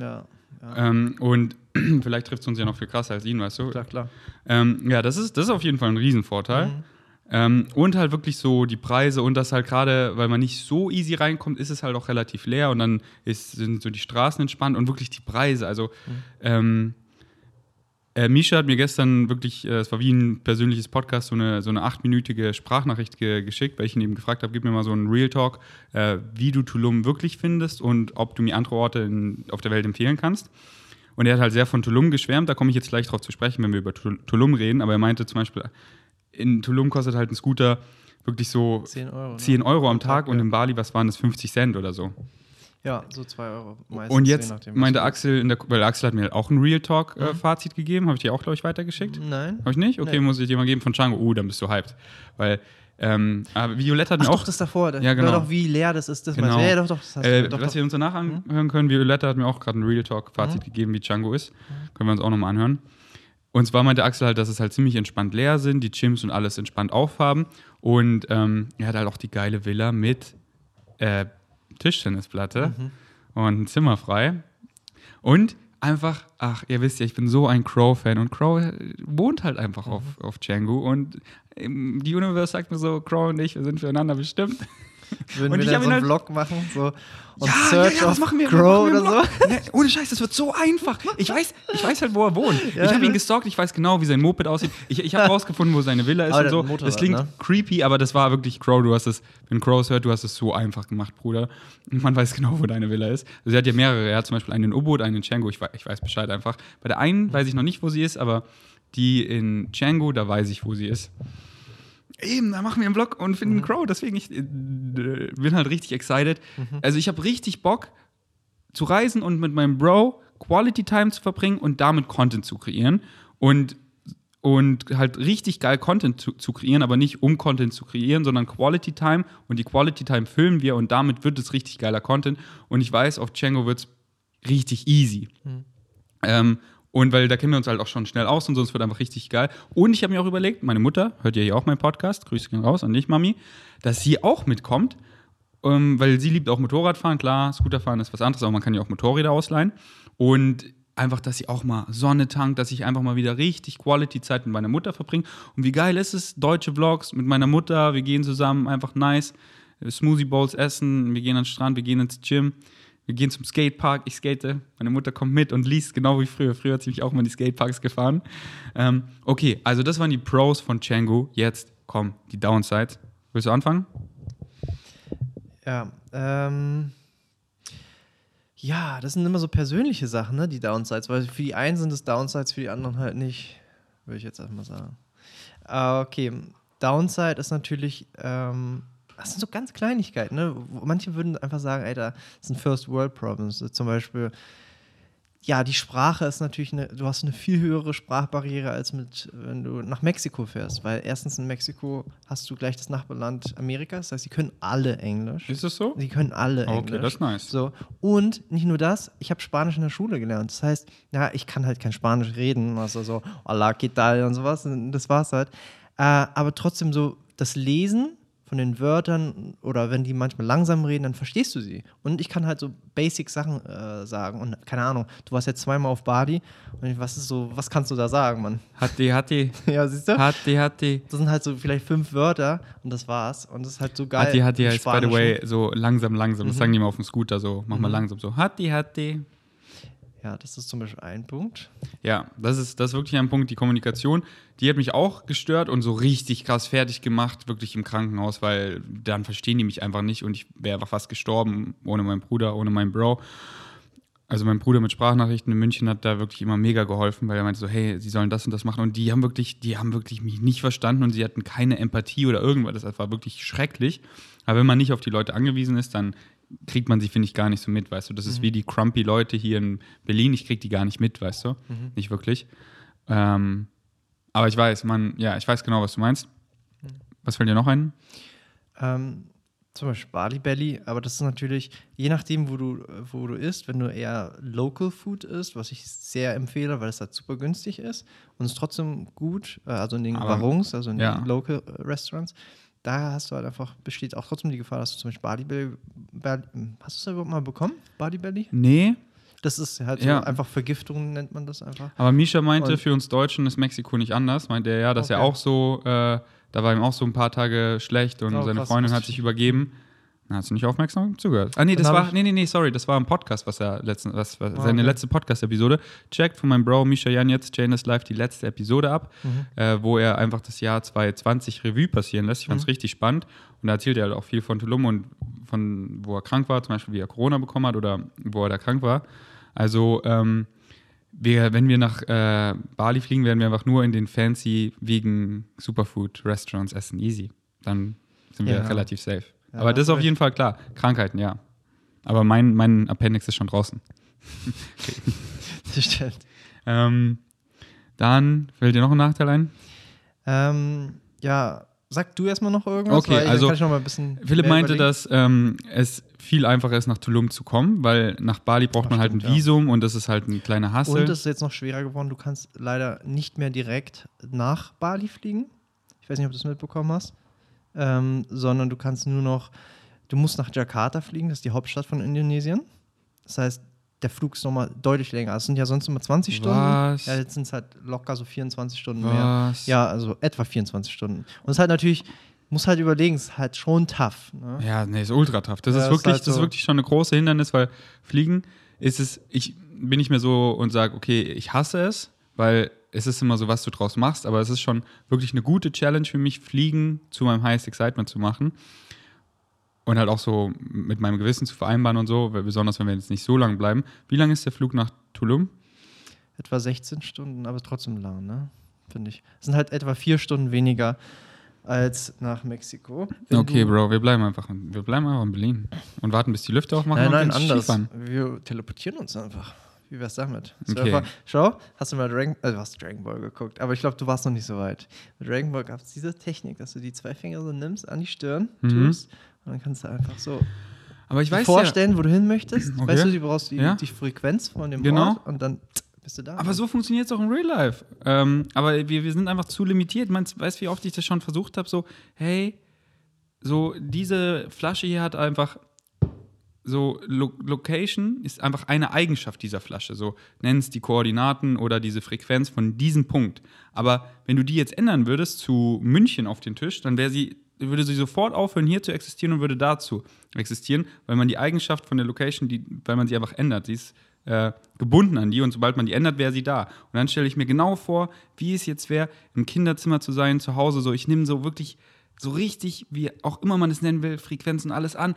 ja, ja. Ähm, und [CLEARS THROAT] vielleicht trifft es uns ja noch viel krasser als ihn, weißt du? klar, klar. Ähm, ja, das ist, das ist auf jeden Fall ein Riesenvorteil. Mhm. Ähm, und halt wirklich so die Preise und das halt gerade, weil man nicht so easy reinkommt, ist es halt auch relativ leer und dann ist, sind so die Straßen entspannt und wirklich die Preise. Also, ähm, äh, Misha hat mir gestern wirklich, äh, es war wie ein persönliches Podcast, so eine, so eine achtminütige Sprachnachricht ge geschickt, weil ich ihn eben gefragt habe, gib mir mal so einen Real Talk, äh, wie du Tulum wirklich findest und ob du mir andere Orte in, auf der Welt empfehlen kannst. Und er hat halt sehr von Tulum geschwärmt, da komme ich jetzt gleich drauf zu sprechen, wenn wir über Tul- Tulum reden, aber er meinte zum Beispiel, in Tulum kostet halt ein Scooter wirklich so 10 Euro. ne? 10 Euro am Tag und ja. in Bali, was waren das, 50 Cent oder so. Ja, so 2 Euro meistens. Und je jetzt meinte Axel, in der, weil Axel hat mir halt auch ein Real Mhm. Talk-Fazit gegeben, habe ich dir auch, glaube ich, weitergeschickt. Nein. Habe ich nicht? Okay, Nee. muss ich dir mal geben von Django. Uh, dann bist du hyped. Weil, ähm, aber Violetta hat mir Ach auch. doch, das davor. Da Ja, genau. Doch, wie leer das ist. Das Genau. Ja, doch, doch. Das hast Äh, du, doch, was doch. wir uns danach anhören können, Violetta hat mir auch gerade ein Real Talk-Fazit Mhm. gegeben, wie Django ist. Können wir uns auch nochmal anhören. Und zwar meinte Axel halt, dass es halt ziemlich entspannt leer sind, die Gyms und alles entspannt aufhaben. Und ähm, er hat halt auch die geile Villa mit äh, Tischtennisplatte Mhm. und Zimmer frei. Und einfach, ach, ihr wisst ja, ich bin so ein Crow-Fan und Crow wohnt halt einfach auf, Mhm. auf Django. Und ähm, die Universe sagt mir so, Crow und ich, wir sind füreinander bestimmt. [LAUGHS] Würden und wir ich dann so einen halt- Vlog machen? So, und Ja, Search ja, ja, machen wir. Oder machen so? wir im Vlog. Nee, ohne Scheiß, das wird so einfach. Ich weiß, ich weiß halt, wo er wohnt. [LAUGHS] Ja, ich habe ihn gestalkt, ich weiß genau, wie sein Moped aussieht. Ich, ich habe [LAUGHS] rausgefunden, wo seine Villa ist Aber und so. Motorrad, das klingt ne? creepy, aber das war wirklich Crow. Du hast es, wenn Crow es hört, du hast es so einfach gemacht, Bruder. Und man weiß genau, wo deine Villa ist. Also er hat ja mehrere. Er hat zum Beispiel einen in Ubud, einen in Django. Ich, ich weiß Bescheid einfach. Bei der einen weiß ich noch nicht, wo sie ist, aber die in Django, da weiß ich, wo sie ist. Eben, da machen wir einen Vlog und finden Crow. Deswegen ich äh, bin halt richtig excited. Also ich habe richtig Bock zu reisen und mit meinem Bro Quality Time zu verbringen und damit Content zu kreieren und und halt richtig geil Content zu, zu kreieren, aber nicht um Content zu kreieren, sondern Quality Time und die Quality Time filmen wir und damit wird es richtig geiler Content und ich weiß, auf Django wird es richtig easy. Ähm, und weil da kennen wir uns halt auch schon schnell aus und so, es wird einfach richtig geil. Und ich habe mir auch überlegt, meine Mutter hört ja hier auch meinen Podcast, Grüße gehen raus an dich, Mami, dass sie auch mitkommt, ähm, weil sie liebt auch Motorradfahren, klar, Scooterfahren ist was anderes, aber man kann ja auch Motorräder ausleihen. Und einfach, dass sie auch mal Sonne tankt, dass ich einfach mal wieder richtig Quality-Zeit mit meiner Mutter verbringe. Und wie geil ist es, deutsche Vlogs mit meiner Mutter, wir gehen zusammen, einfach nice, Smoothie Bowls essen, wir gehen an den Strand, wir gehen ins Gym. Wir gehen zum Skatepark, ich skate, meine Mutter kommt mit und liest genau wie früher. Früher hat sie mich auch mal in die Skateparks gefahren. Ähm, okay, also das waren die Pros von Django. Jetzt kommen die Downsides. Willst du anfangen? Ja, ähm. Ja, das sind immer so persönliche Sachen, ne, die Downsides, weil für die einen sind es Downsides, für die anderen halt nicht, würde ich jetzt einfach mal sagen. Ah, okay, Downside ist natürlich, ähm, das sind so ganz Kleinigkeiten, ne? Manche würden einfach sagen, ey, das sind First World Problems. Zum Beispiel, ja, die Sprache ist natürlich eine, du hast eine viel höhere Sprachbarriere als mit, wenn du nach Mexiko fährst, weil erstens in Mexiko hast du gleich das Nachbarland Amerikas, das heißt, sie können alle Englisch. Ist das so? Die können alle Okay, Englisch. das ist nice. So. Und nicht nur das, ich habe Spanisch in der Schule gelernt. Das heißt, ja, ich kann halt kein Spanisch reden, also so, hola, ¿qué tal? und sowas. Und das war's halt. Äh, aber trotzdem so, das Lesen von den Wörtern oder wenn die manchmal langsam reden, dann verstehst du sie. Und ich kann halt so basic Sachen äh, sagen. Und keine Ahnung, du warst jetzt zweimal auf Bali und ich, was ist so, was kannst du da sagen, Mann? Hatti, Hatti, [LAUGHS] ja, siehst du? Hatti, Hatti. Das sind halt so vielleicht fünf Wörter und das war's. Und das ist halt so geil. Hatti, Hatti heißt, by the way, so langsam, langsam. Das sagen die immer auf dem Scooter so. Mach mal langsam so. Hatti, Hatti. Ja, das ist zum Beispiel ein Punkt. Ja, das ist, das ist wirklich ein Punkt, die Kommunikation. Die hat mich auch gestört und so richtig krass fertig gemacht, wirklich im Krankenhaus, weil dann verstehen die mich einfach nicht und ich wäre einfach fast gestorben ohne meinen Bruder, ohne meinen Bro. also mein Bruder mit Sprachnachrichten in München hat da wirklich immer mega geholfen, weil er meinte so, hey, sie sollen das und das machen. Und die haben wirklich, die haben wirklich mich nicht verstanden und sie hatten keine Empathie oder irgendwas. Das war wirklich schrecklich. Aber wenn man nicht auf die Leute angewiesen ist, dann kriegt man sie, finde ich, gar nicht so mit, weißt du. Das ist wie die crumpy Leute hier in Berlin, ich krieg die gar nicht mit, weißt du. Nicht wirklich. Ähm, aber ich weiß, man, ja, ich weiß genau, was du meinst. Was fällt dir noch ein? Ähm, zum Beispiel Bali Belly, aber das ist natürlich, je nachdem, wo du, wo du isst, wenn du eher Local Food isst, was ich sehr empfehle, weil es halt super günstig ist und es trotzdem gut, äh, also in den Warungs, also in ja. den Local Restaurants, da hast du halt einfach, besteht auch trotzdem die Gefahr, dass du zum Beispiel Bali Belly, Bali, hast du es überhaupt mal bekommen, Bali Belly? Nee, Das ist halt so Ja. einfach Vergiftung, nennt man das einfach. aber Misha meinte, Und- für uns Deutschen ist Mexiko nicht anders. Meinte er, ja, dass er Okay. auch so, äh, da war ihm auch so ein paar Tage schlecht und Oh, seine krass, Freundin hat ich sich übergeben. Na, hast du nicht aufmerksam zugehört? Ah, nee, das war, nee, nee, nee, sorry, das war ein Podcast, was er letzten, was, was Ah, seine okay. letzte Podcast-Episode. Checkt von meinem Bro Misha Jan jetzt, Jane is Live, die letzte Episode ab, Mhm. äh, wo er einfach das Jahr 2020 Revue passieren lässt. Ich fand es richtig spannend. Und da erzählt er halt auch viel von Tulum und von, wo er krank war, zum Beispiel, wie er Corona bekommen hat oder wo er da krank war. Also, ähm, wir, wenn wir nach äh, Bali fliegen, werden wir einfach nur in den fancy vegan Superfood-Restaurants essen. Easy. Dann sind wir Ja. relativ safe. Ja, Aber das ist auf jeden Fall klar. Krankheiten, ja. Aber mein, mein Appendix ist schon draußen. [LAUGHS] Das stimmt. Ähm, dann fällt dir noch ein Nachteil ein? Ähm, ja, sag du erstmal noch irgendwas, Okay, also ich bisschen Philipp meinte, überlegen. dass ähm, es viel einfacher ist, nach Tulum zu kommen, weil nach Bali braucht Ach, man halt ein stimmt, ja. Visum und das ist halt ein kleiner Hassel. Und es ist jetzt noch schwerer geworden, du kannst leider nicht mehr direkt nach Bali fliegen. Ich weiß nicht, ob du es mitbekommen hast. Ähm, sondern du kannst nur noch, du musst nach Jakarta fliegen, das ist die Hauptstadt von Indonesien. Das heißt, der Flug ist nochmal deutlich länger. Es sind ja sonst immer 20 Stunden. Was? Ja, jetzt sind es halt locker so 24 Stunden mehr. Was? Ja, also etwa 24 Stunden. Und es ist halt natürlich, muss halt überlegen, es ist halt schon tough. Ne? Ja, nee, ist ultra tough. Das, Ja, ist ist wirklich, halt das ist so. wirklich schon eine große Hindernis, weil Fliegen ist es, ich bin nicht mehr so und sage, okay, ich hasse es, weil es ist immer so, was du draus machst, aber es ist schon wirklich eine gute Challenge für mich, Fliegen zu meinem Highest Excitement zu machen. Und halt auch so mit meinem Gewissen zu vereinbaren und so, besonders wenn wir jetzt nicht so lang bleiben. Wie lang ist der Flug nach Tulum? Etwa 16 Stunden, aber trotzdem lang, ne? Finde ich. Es sind halt etwa vier Stunden weniger als nach Mexiko. Wenn okay, Bro, wir bleiben einfach, in- wir bleiben einfach in Berlin und warten, bis die Lüfte aufmachen Nein, nein, anders. Skifahren. Wir teleportieren uns einfach. Wie wär's damit? Okay. Schau, hast du mal Dragon, also du hast Dragon Ball geguckt, aber ich glaube, du warst noch nicht so weit. Bei Dragon Ball gab es diese Technik, dass du die zwei Finger so nimmst, an die Stirn Mhm. tust und dann kannst du einfach so Aber ich weiß ja, vorstellen, wo du hin möchtest. Okay. Weißt du, du brauchst die, Ja. die Frequenz von dem Genau. Ort und dann bist du da. Aber so funktioniert es auch im Real Life. Ähm, aber wir, wir sind einfach zu limitiert. Man weiß, wie oft ich das schon versucht habe, so, hey, so diese Flasche hier hat einfach so Lo Location ist einfach eine Eigenschaft dieser Flasche. So nennst die Koordinaten oder diese Frequenz von diesem Punkt. Aber wenn du die jetzt ändern würdest zu München auf den Tisch, dann wäre sie würde sie sofort aufhören, hier zu existieren und würde dazu existieren, weil man die Eigenschaft von der Location, die, weil man sie einfach ändert. Sie ist äh, gebunden an die und sobald man die ändert, wäre sie da. Und dann stelle ich mir genau vor, wie es jetzt wäre, im Kinderzimmer zu sein, zu Hause. So, ich nehme so wirklich, so richtig, wie auch immer man es nennen will, Frequenzen, alles an.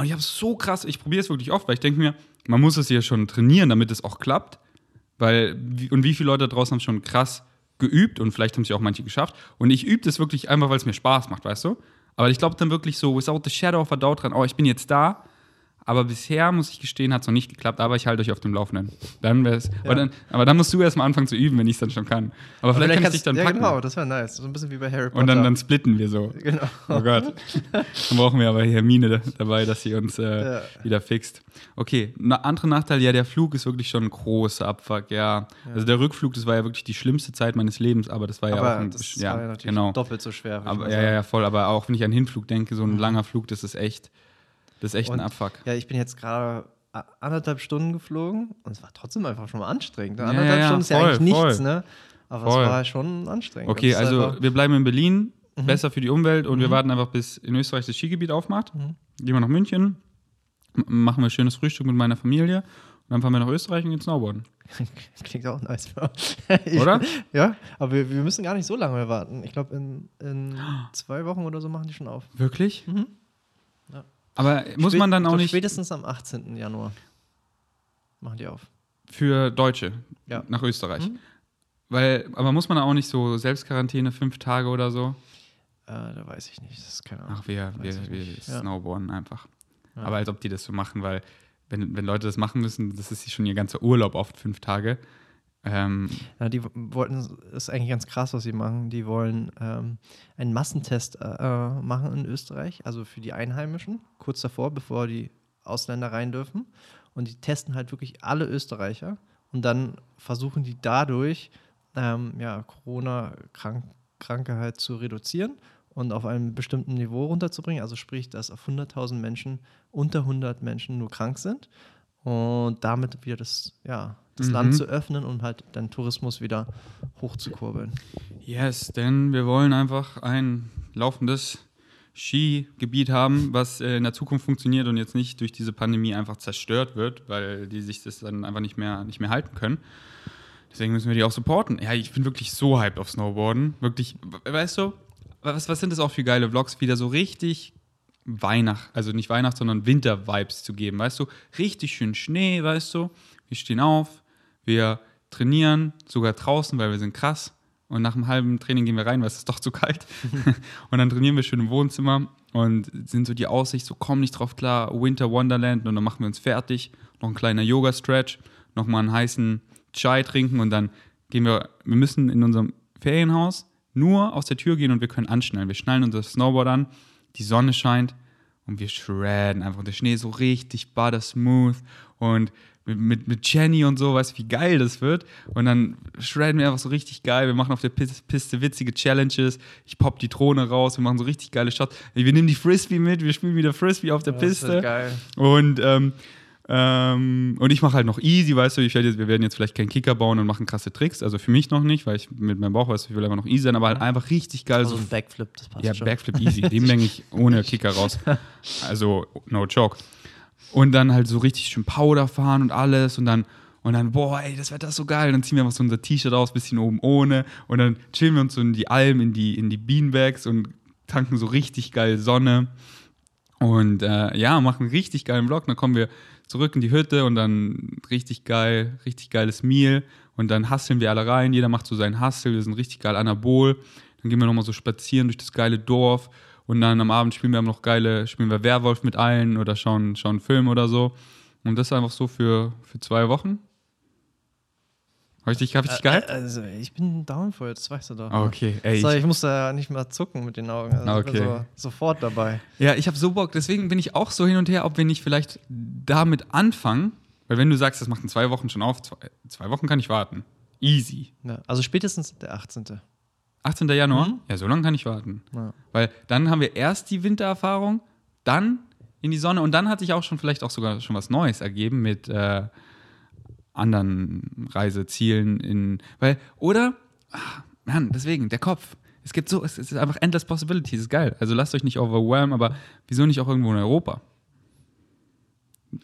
Und ich habe es so krass, ich probiere es wirklich oft, weil ich denke mir, man muss es ja schon trainieren, damit es auch klappt. Weil, und wie viele Leute da draußen haben schon krass geübt und vielleicht haben sie auch manche geschafft. Und ich übe das wirklich einfach, weil es mir Spaß macht, weißt du? Aber ich glaube dann wirklich so, without the shadow of a doubt dran, oh, ich bin jetzt da. Aber bisher, muss ich gestehen, hat es noch nicht geklappt, aber ich halte euch auf dem Laufenden. Dann wär's, aber, dann, aber dann musst du erst mal anfangen zu üben, wenn ich es dann schon kann. Aber vielleicht, kann ich dich dann ja, packen. genau, das wäre nice. So ein bisschen wie bei Harry Potter. Und dann, dann splitten wir so. Genau. Oh Gott. Dann brauchen wir aber Hermine da- dabei, dass sie uns äh, Ja. wieder fixt. Okay, ein anderer Nachteil, ja, der Flug ist wirklich schon ein großer Abfuck, ja. Also der Rückflug, das war ja wirklich die schlimmste Zeit meines Lebens, aber das war ja aber auch ein, das ja, war ja natürlich genau. doppelt so schwer. Aber, ja, ja, ja, voll. Aber auch wenn ich an Hinflug denke, so ein langer Flug, das ist echt, das ist echt ein Und- Abfuck. Ja, ich bin jetzt gerade anderthalb Stunden geflogen und es war trotzdem einfach schon mal anstrengend. Ne? Ja, Anderthalb ja, ja, Stunden ist ja voll, eigentlich nichts, voll. ne? Aber Voll. es war schon anstrengend. Okay, also Mhm. wir bleiben in Berlin, besser für die Umwelt und wir warten einfach, bis in Österreich das Skigebiet aufmacht. Mhm. Gehen wir nach München, machen wir schönes Frühstück mit meiner Familie und dann fahren wir nach Österreich und gehen Snowboarden. [LAUGHS] Klingt auch nice. Ich- Oder? Ja, aber wir, wir müssen gar nicht so lange mehr warten. Ich glaube, in, in [GASPS] zwei Wochen oder so machen die schon auf. Wirklich? Mhm. Ja. Aber muss Spät- man dann auch nicht. Spätestens am 18. Januar. machen die auf. Für Deutsche Ja. nach Österreich. Mhm. Weil, aber muss man auch nicht so Selbstquarantäne, fünf Tage oder so? Äh, da weiß ich nicht. Das ist keine Ahnung. Ach, wir, Weiß wir, wir. Ja. snowboarden einfach. Ja. Aber als ob die das so machen, weil wenn, wenn Leute das machen müssen, das ist schon ihr ganzer Urlaub oft fünf Tage. Ähm, Ja, die wollten, ist eigentlich ganz krass, was sie machen. Die wollen ähm, einen Massentest äh, äh, machen in Österreich, also für die Einheimischen, kurz davor, bevor die Ausländer rein dürfen. Und die testen halt wirklich alle Österreicher und dann versuchen die dadurch, ähm, ja, Corona-Kranke halt zu reduzieren und auf einem bestimmten Niveau runterzubringen. Also sprich, dass auf 100.000 Menschen unter 100 Menschen nur krank sind und damit wieder das, ja, das Mhm. Land zu öffnen, um halt dann Tourismus wieder hochzukurbeln. yes, denn wir wollen einfach ein laufendes Skigebiet haben, was äh, in der Zukunft funktioniert und jetzt nicht durch diese Pandemie einfach zerstört wird, weil die sich das dann einfach nicht mehr, nicht mehr halten können. Deswegen müssen wir die auch supporten. Ja, ich bin wirklich so hyped auf Snowboarden. Wirklich, we- weißt du, was, was sind das auch für geile Vlogs, wieder so richtig Weihnacht, also nicht Weihnacht, sondern Winter-Vibes zu geben, weißt du? Richtig schön Schnee, weißt du? Wir stehen auf, wir trainieren, sogar draußen, weil wir sind krass. Und nach einem halben Training gehen wir rein, weil es ist doch zu kalt. [LAUGHS] und dann trainieren wir schön im Wohnzimmer und sind so die Aussicht, so komm nicht drauf klar, Winter Wonderland und dann machen wir uns fertig. Noch ein kleiner Yoga-Stretch, nochmal einen heißen Chai trinken und dann gehen wir, wir müssen in unserem Ferienhaus nur aus der Tür gehen und wir können anschnallen. Wir schnallen unser Snowboard an, die Sonne scheint und wir shredden einfach. Und der Schnee ist so richtig butter smooth und mit, mit, Jenny und so, weißt du, wie geil das wird. Und dann shredden wir einfach so richtig geil. Wir machen auf der Piste, witzige Challenges. Ich pop die Drohne raus, wir machen so richtig geile Shots. Wir nehmen die Frisbee mit, wir spielen wieder Frisbee auf der Piste. geil. Und, ähm, ähm, und ich mache halt noch easy, weißt du, ich werde jetzt, wir werden jetzt vielleicht keinen Kicker bauen und machen krasse Tricks. Also für mich noch nicht, weil ich mit meinem Bauch weiß, ich will einfach noch easy sein, aber halt einfach richtig geil. Also so ein Backflip, das passt ja, schon. Backflip easy. Den [LAUGHS] länge ich ohne Kicker raus. Also, no joke. Und dann halt so richtig schön Powder fahren und alles und dann, und dann, boah, ey, das Wetter ist so geil. dann ziehen wir einfach so unser T-Shirt aus, bisschen oben ohne. Und dann chillen wir uns so in die Alm, in die, in die Beanbags und tanken so richtig geil Sonne. Und äh, ja, machen einen richtig geilen Vlog. Dann kommen wir zurück in die Hütte und dann richtig geil, richtig geiles Meal. Und dann hasseln wir alle rein. Jeder macht so seinen Hassel. Wir sind richtig geil anabol. Dann gehen wir nochmal so spazieren durch das geile Dorf. Und dann am Abend spielen wir noch geile, spielen wir Werwolf mit allen oder schauen, schauen einen Film oder so. Und das einfach so für, für zwei Wochen. Habe ich dich, hab ich dich gehypt? Äh, Also, ich bin down for it, das weißt du doch. Ah, okay, ey. So, Ich, muss da nicht mal zucken mit den Augen. Also ich bin Okay. so, sofort dabei. ja, ich habe so Bock. Deswegen bin ich auch so hin und her, ob wir nicht vielleicht damit anfangen. Weil wenn du sagst, das macht in zwei Wochen schon auf, zwei, zwei Wochen kann ich warten. Easy. Ja, also spätestens der 18. 18. Januar? Mhm. Ja, so lange kann ich warten. Ja. Weil dann haben wir erst die Wintererfahrung, dann in die Sonne und dann hat sich auch schon vielleicht auch sogar schon was Neues ergeben mit äh, anderen Reisezielen in. Weil, oder? Ach, Mann, deswegen, der Kopf. Es gibt so, es ist einfach endless possibilities, ist geil. Also lasst euch nicht overwhelmen, aber wieso nicht auch irgendwo in Europa?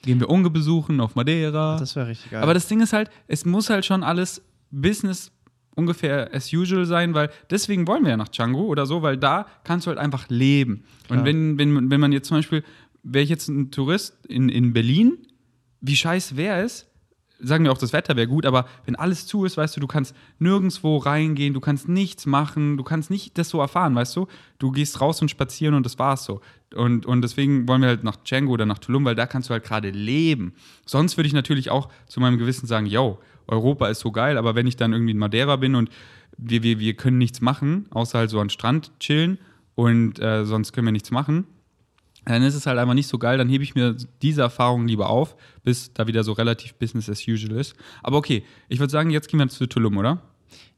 Gehen wir Unge besuchen auf Madeira. Das wäre richtig geil. Aber das Ding ist halt, es muss halt schon alles Business ungefähr as usual sein, weil deswegen wollen wir ja nach Django oder so, weil da kannst du halt einfach leben. Klar. Und wenn, wenn, wenn man jetzt zum Beispiel, wäre ich jetzt ein Tourist in, in Berlin, wie scheiße wäre es, sagen wir auch, das Wetter wäre gut, aber wenn alles zu ist, weißt du, du kannst nirgendwo reingehen, du kannst nichts machen, du kannst nicht das so erfahren, weißt du? Du gehst raus und spazieren und das war's so. Und, und deswegen wollen wir halt nach Django oder nach Tulum, weil da kannst du halt gerade leben. Sonst würde ich natürlich auch zu meinem Gewissen sagen, yo, Europa ist so geil, aber wenn ich dann irgendwie in Madeira bin und wir, wir, wir können nichts machen, außer halt so am Strand chillen und äh, sonst können wir nichts machen, dann ist es halt einfach nicht so geil. Dann hebe ich mir diese Erfahrung lieber auf, bis da wieder so relativ Business as usual ist. Aber okay, ich würde sagen, jetzt gehen wir zu Tulum, oder?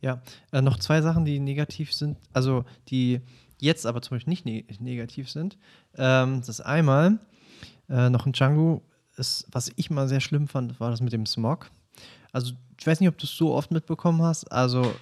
Ja, äh, noch zwei Sachen, die negativ sind, also die jetzt aber zum Beispiel nicht ne negativ sind. Ähm, das einmal, äh, noch in Django, ist, was ich mal sehr schlimm fand, war das mit dem Smog. Also, ich weiß nicht, ob du es so oft mitbekommen hast, also,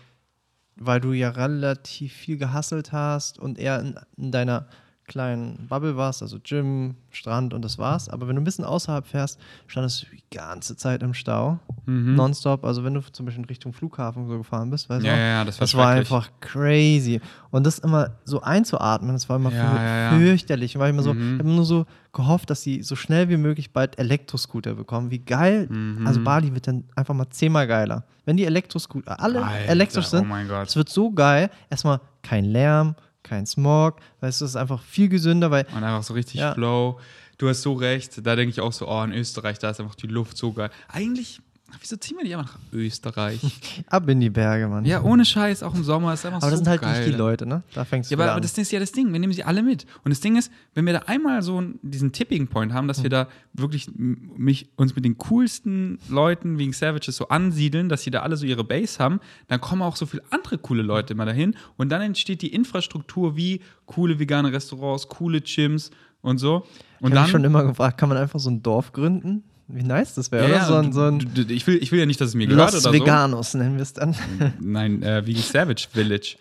weil du ja relativ viel gehasselt hast und eher in, in deiner kleinen Bubble warst, also Gym, Strand und das war's. Aber wenn du ein bisschen außerhalb fährst, standest du die ganze Zeit im Stau. Mhm. Nonstop. Also wenn du zum Beispiel in Richtung Flughafen so gefahren bist, weißt Ja, du? ja, ja, das war das war einfach crazy. Und das immer so einzuatmen, das war immer Ja, für- fürchterlich. War immer so, Mhm. ich habe nur so gehofft, dass sie so schnell wie möglich bald Elektroscooter bekommen. Wie geil. Mhm. Also Bali wird dann einfach mal zehnmal geiler. Wenn die Elektroscooter alle Alter, elektrisch sind, Oh es wird so geil. Erstmal kein Lärm, kein Smog. Weißt du, es ist einfach viel gesünder, weil Und einfach so richtig Ja. flow. Du hast so recht. Da denke ich auch so, oh, in Österreich, da ist einfach die Luft so geil. Eigentlich, wieso ziehen wir nicht einfach nach Österreich? [LAUGHS] ab in die Berge, Mann. ja, ohne Scheiß, auch im Sommer ist einfach aber so das sind halt geil. nicht die Leute, ne? Da fängst du Ja, aber, wieder aber an. das ist ja das Ding, wir nehmen sie alle mit. Und das Ding ist, wenn wir da einmal so diesen Tipping Point haben, dass wir da wirklich mich, uns mit den coolsten Leuten wegen Savages so ansiedeln, dass sie da alle so ihre Base haben, dann kommen auch so viele andere coole Leute immer dahin. Und dann entsteht die Infrastruktur wie coole vegane Restaurants, coole Gyms und so. ich Und habe dann. mich schon immer gefragt, kann man einfach so ein Dorf gründen? Wie nice das wäre, ja, oder? So ein, so ein ich, will, ich will ja nicht, dass es mir gehört Los oder so. Veganos nennen wir es dann. Nein, äh, wie Savage Village.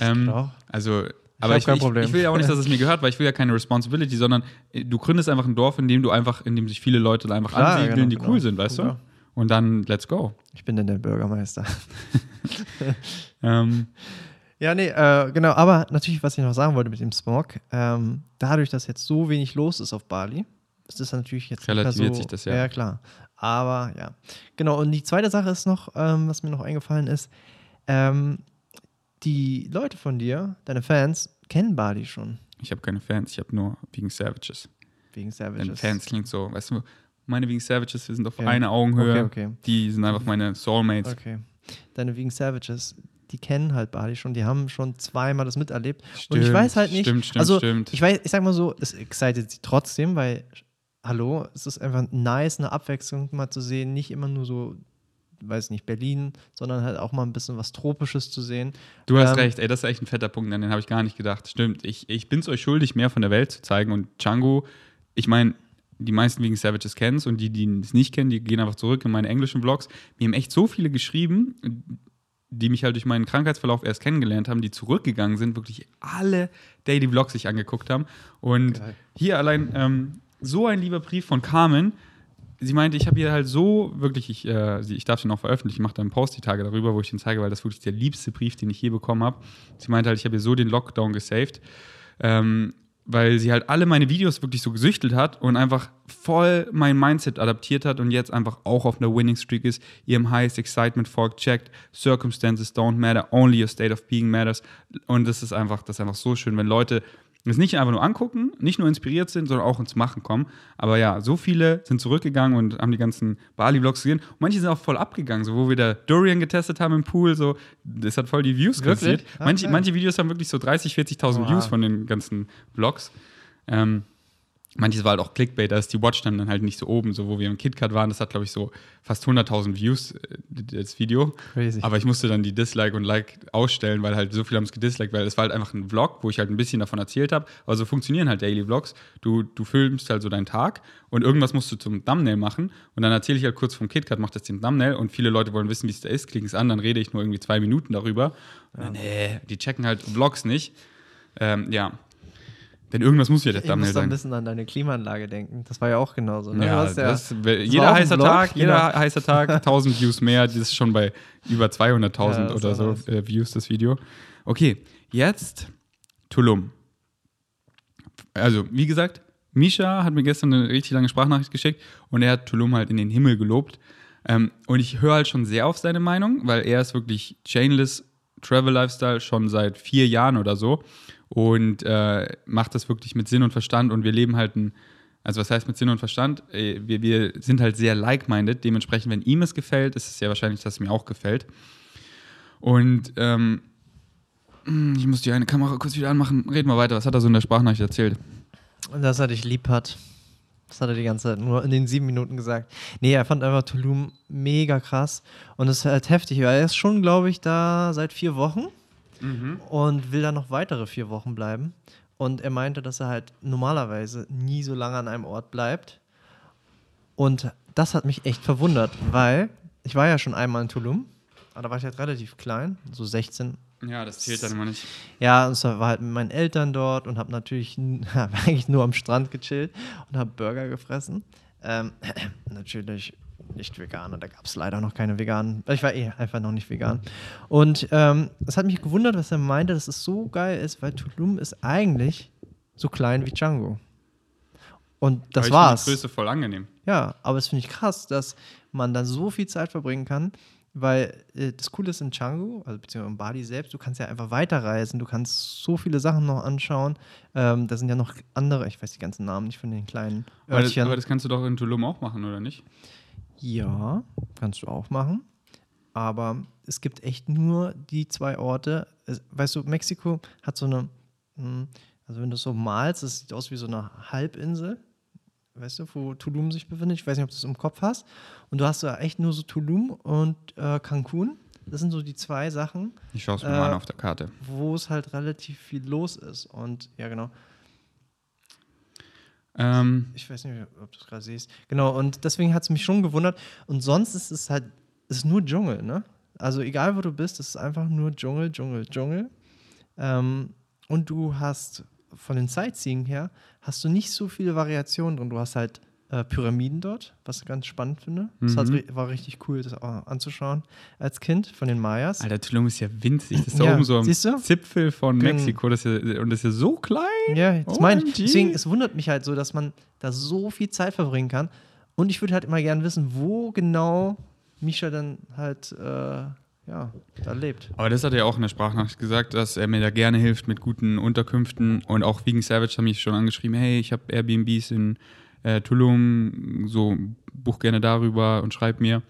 Ähm, Doch. also, aber hab ich, kein ich, Problem. ich will ja auch nicht, dass es mir gehört, weil ich will ja keine Responsibility, sondern äh, du gründest einfach ein Dorf, in dem du einfach, in dem sich viele Leute einfach Klar, ansiedeln, genau, die genau. cool sind, weißt Ja. du? Und dann let's go. Ich bin dann der Bürgermeister. [LAUGHS] Ähm, Ja, nee, äh, genau. Aber natürlich, was ich noch sagen wollte mit dem Smog, ähm, dadurch, dass jetzt so wenig los ist auf Bali, ist das natürlich jetzt Relativiert so, sich das, ja. Ja, klar. Aber ja. Genau, und die zweite Sache ist noch, ähm, was mir noch eingefallen ist, ähm, die Leute von dir, deine Fans, kennen Bali schon ich habe keine Fans, ich habe nur wegen Savages. wegen Savages. Fans klingt so, weißt du, meine wegen Savages, wir sind auf Ja. einer Augenhöhe. Okay, okay. Die sind einfach meine Soulmates. Okay. Deine Vegan Savages, die kennen halt Bali schon, die haben schon zweimal das miterlebt. und ich Stimmt, weiß halt nicht, stimmt, stimmt, also stimmt. ich weiß, ich sag mal so, es excited sie trotzdem, weil, hallo, es ist einfach nice, eine Abwechslung mal zu sehen, nicht immer nur so, weiß nicht, Berlin, sondern halt auch mal ein bisschen was Tropisches zu sehen. Du hast Ähm, recht, ey, das ist echt ein fetter Punkt, an den habe ich gar nicht gedacht. Stimmt, ich, ich bin es euch schuldig, mehr von der Welt zu zeigen. Und Django, ich meine, die meisten wegen Savages kennen es und die, die es nicht kennen, die gehen einfach zurück in meine englischen Vlogs. Mir haben echt so viele geschrieben, die mich halt durch meinen Krankheitsverlauf erst kennengelernt haben, die zurückgegangen sind, wirklich alle Daily Vlogs sich angeguckt haben. Und Geil. hier allein ähm, so ein lieber Brief von Carmen. Sie meinte, ich habe hier halt so wirklich, ich, äh, ich darf den auch veröffentlichen, ich mache da einen Post die Tage darüber, wo ich den zeige, weil das wirklich der liebste Brief, den ich je bekommen habe. Sie meinte halt, ich habe hier so den Lockdown gesaved, ähm, weil sie halt alle meine Videos wirklich so gesüchtelt hat und einfach voll mein Mindset adaptiert hat und jetzt einfach auch auf einer Winning Streak ist, ihrem Highest Excitement Fork checkt, Circumstances don't matter, only your state of being matters. Und das ist einfach, das ist einfach so schön, wenn Leute es nicht einfach nur angucken, nicht nur inspiriert sind, sondern auch ins Machen kommen. Aber ja, so viele sind zurückgegangen und haben die ganzen Bali-Vlogs gesehen. Und manche sind auch voll abgegangen, so wo wir da Durian getestet haben im Pool, so, das hat voll die Views kassiert. Ah, manche, manche Videos haben wirklich so 30, 40.000 Wow. Views von den ganzen Vlogs. Ähm, manches war halt auch Clickbait, da ist die Watchtime dann halt nicht so oben, so wo wir im KitKat waren, das hat glaube ich so fast 100.000 Views, äh, das Video. Crazy. Aber ich musste dann die Dislike und Like ausstellen, weil halt so viele haben es gedisliked, weil es war halt einfach ein Vlog, wo ich halt ein bisschen davon erzählt habe. Aber so funktionieren halt Daily Vlogs. Du, du filmst halt so deinen Tag und irgendwas musst du zum Thumbnail machen. Und dann erzähle ich halt kurz vom KitKat, mach das den Thumbnail und viele Leute wollen wissen, wie es da ist, klicken es an, dann rede ich nur irgendwie zwei Minuten darüber. Und dann, nee, die checken halt Vlogs nicht. Ähm, ja. Denn irgendwas muss ja der Ich Thumbnail muss da ein sein. bisschen an deine Klimaanlage denken. Das war ja auch genauso. Ne? Ja, ja- das, jeder ein heißer Tag, jeder genau. heißer Tag, [LAUGHS] 1000 Views mehr, das ist schon bei über 200.000 [LAUGHS] Ja, oder so äh, Views, das Video. Okay, jetzt Tulum. Also, wie gesagt, Misha hat mir gestern eine richtig lange Sprachnachricht geschickt und er hat Tulum halt in den Himmel gelobt. Ähm, und ich höre halt schon sehr auf seine Meinung, weil er ist wirklich Chainless Travel Lifestyle schon seit vier Jahren oder so und äh, macht das wirklich mit Sinn und Verstand und wir leben halt ein, also was heißt mit Sinn und Verstand? Äh, Wir, wir sind halt sehr like-minded, dementsprechend, wenn ihm es gefällt, ist es ja wahrscheinlich, dass es mir auch gefällt. Und ähm, hm, ich muss die eine Kamera kurz wieder anmachen. Reden wir weiter. Was hat er so in der Sprachnachricht erzählt? dass er dich lieb hat. Das hat er die ganze Zeit nur in den sieben Minuten gesagt. Nee, er fand einfach Tulum mega krass. Und es ist halt heftig, er ist schon, glaube ich, da seit vier Wochen und will da noch weitere vier Wochen bleiben. Und er meinte, dass er halt normalerweise nie so lange an einem Ort bleibt. Und das hat mich echt verwundert, weil ich war ja schon einmal in Tulum, aber da war ich halt relativ klein, so 16, Ja, das zählt dann immer nicht. Ja, und zwar war halt mit meinen Eltern dort und habe natürlich [LAUGHS] hab eigentlich nur am Strand gechillt und habe Burger gefressen. Ähm, [CLEARS THROAT] natürlich nicht vegan und da gab es leider noch keine veganen. Ich war eh einfach noch nicht vegan. Und ähm, es hat mich gewundert, was er meinte, dass es so geil ist, weil Tulum ist eigentlich so klein wie Django. Und das Aber ich war's. Die Größe voll angenehm. Ja, aber es finde ich krass, dass man da so viel Zeit verbringen kann, weil äh, das Coole ist in Canggu, also beziehungsweise in Bali selbst, du kannst ja einfach weiterreisen, du kannst so viele Sachen noch anschauen. Ähm, da sind ja noch andere, ich weiß die ganzen Namen nicht von den kleinen Aber das, Örtchen. aber das kannst du doch in Tulum auch machen, oder nicht? Ja, kannst du auch machen. Aber es gibt echt nur die zwei Orte. Weißt du, Mexiko hat so eine, hm, also wenn du es so malst, das sieht aus wie so eine Halbinsel. Weißt du, wo Tulum sich befindet? Ich weiß nicht, ob du es im Kopf hast. Und du hast da echt nur so Tulum und äh, Cancun. Das sind so die zwei Sachen, Ich schaue es mir Äh, mal an auf der Karte. wo es halt relativ viel los ist. Und ja, genau. Ähm, Ich weiß nicht, ob du es gerade siehst. Genau, und deswegen hat es mich schon gewundert. Und sonst ist es halt, ist nur Dschungel, ne? Also egal, wo du bist, es ist einfach nur Dschungel, Dschungel, Dschungel. Ähm, und du hast von den Sightseeing her, hast du nicht so viele Variationen drin. Du hast halt äh, Pyramiden dort, was ich ganz spannend finde. Das hat, Mhm. ri- war richtig cool, das auch anzuschauen als Kind von den Mayas. Alter, Tulum ist ja winzig. Das ist da Ja, oben so am? Zipfel von Mexiko. Das ist ja, und das ist ja so klein. Ja, das meine ich. OMG. Deswegen, es wundert mich halt so, dass man da so viel Zeit verbringen kann. Und ich würde halt immer gerne wissen, wo genau Misha dann halt, äh, ja, da lebt. Aber das hat er auch in der Sprachnachricht gesagt, dass er mir da gerne hilft mit guten Unterkünften. Und auch Vegan Savage haben mich schon angeschrieben: hey, ich habe Airbnbs in äh, Tulum, so buch gerne darüber und schreib mir.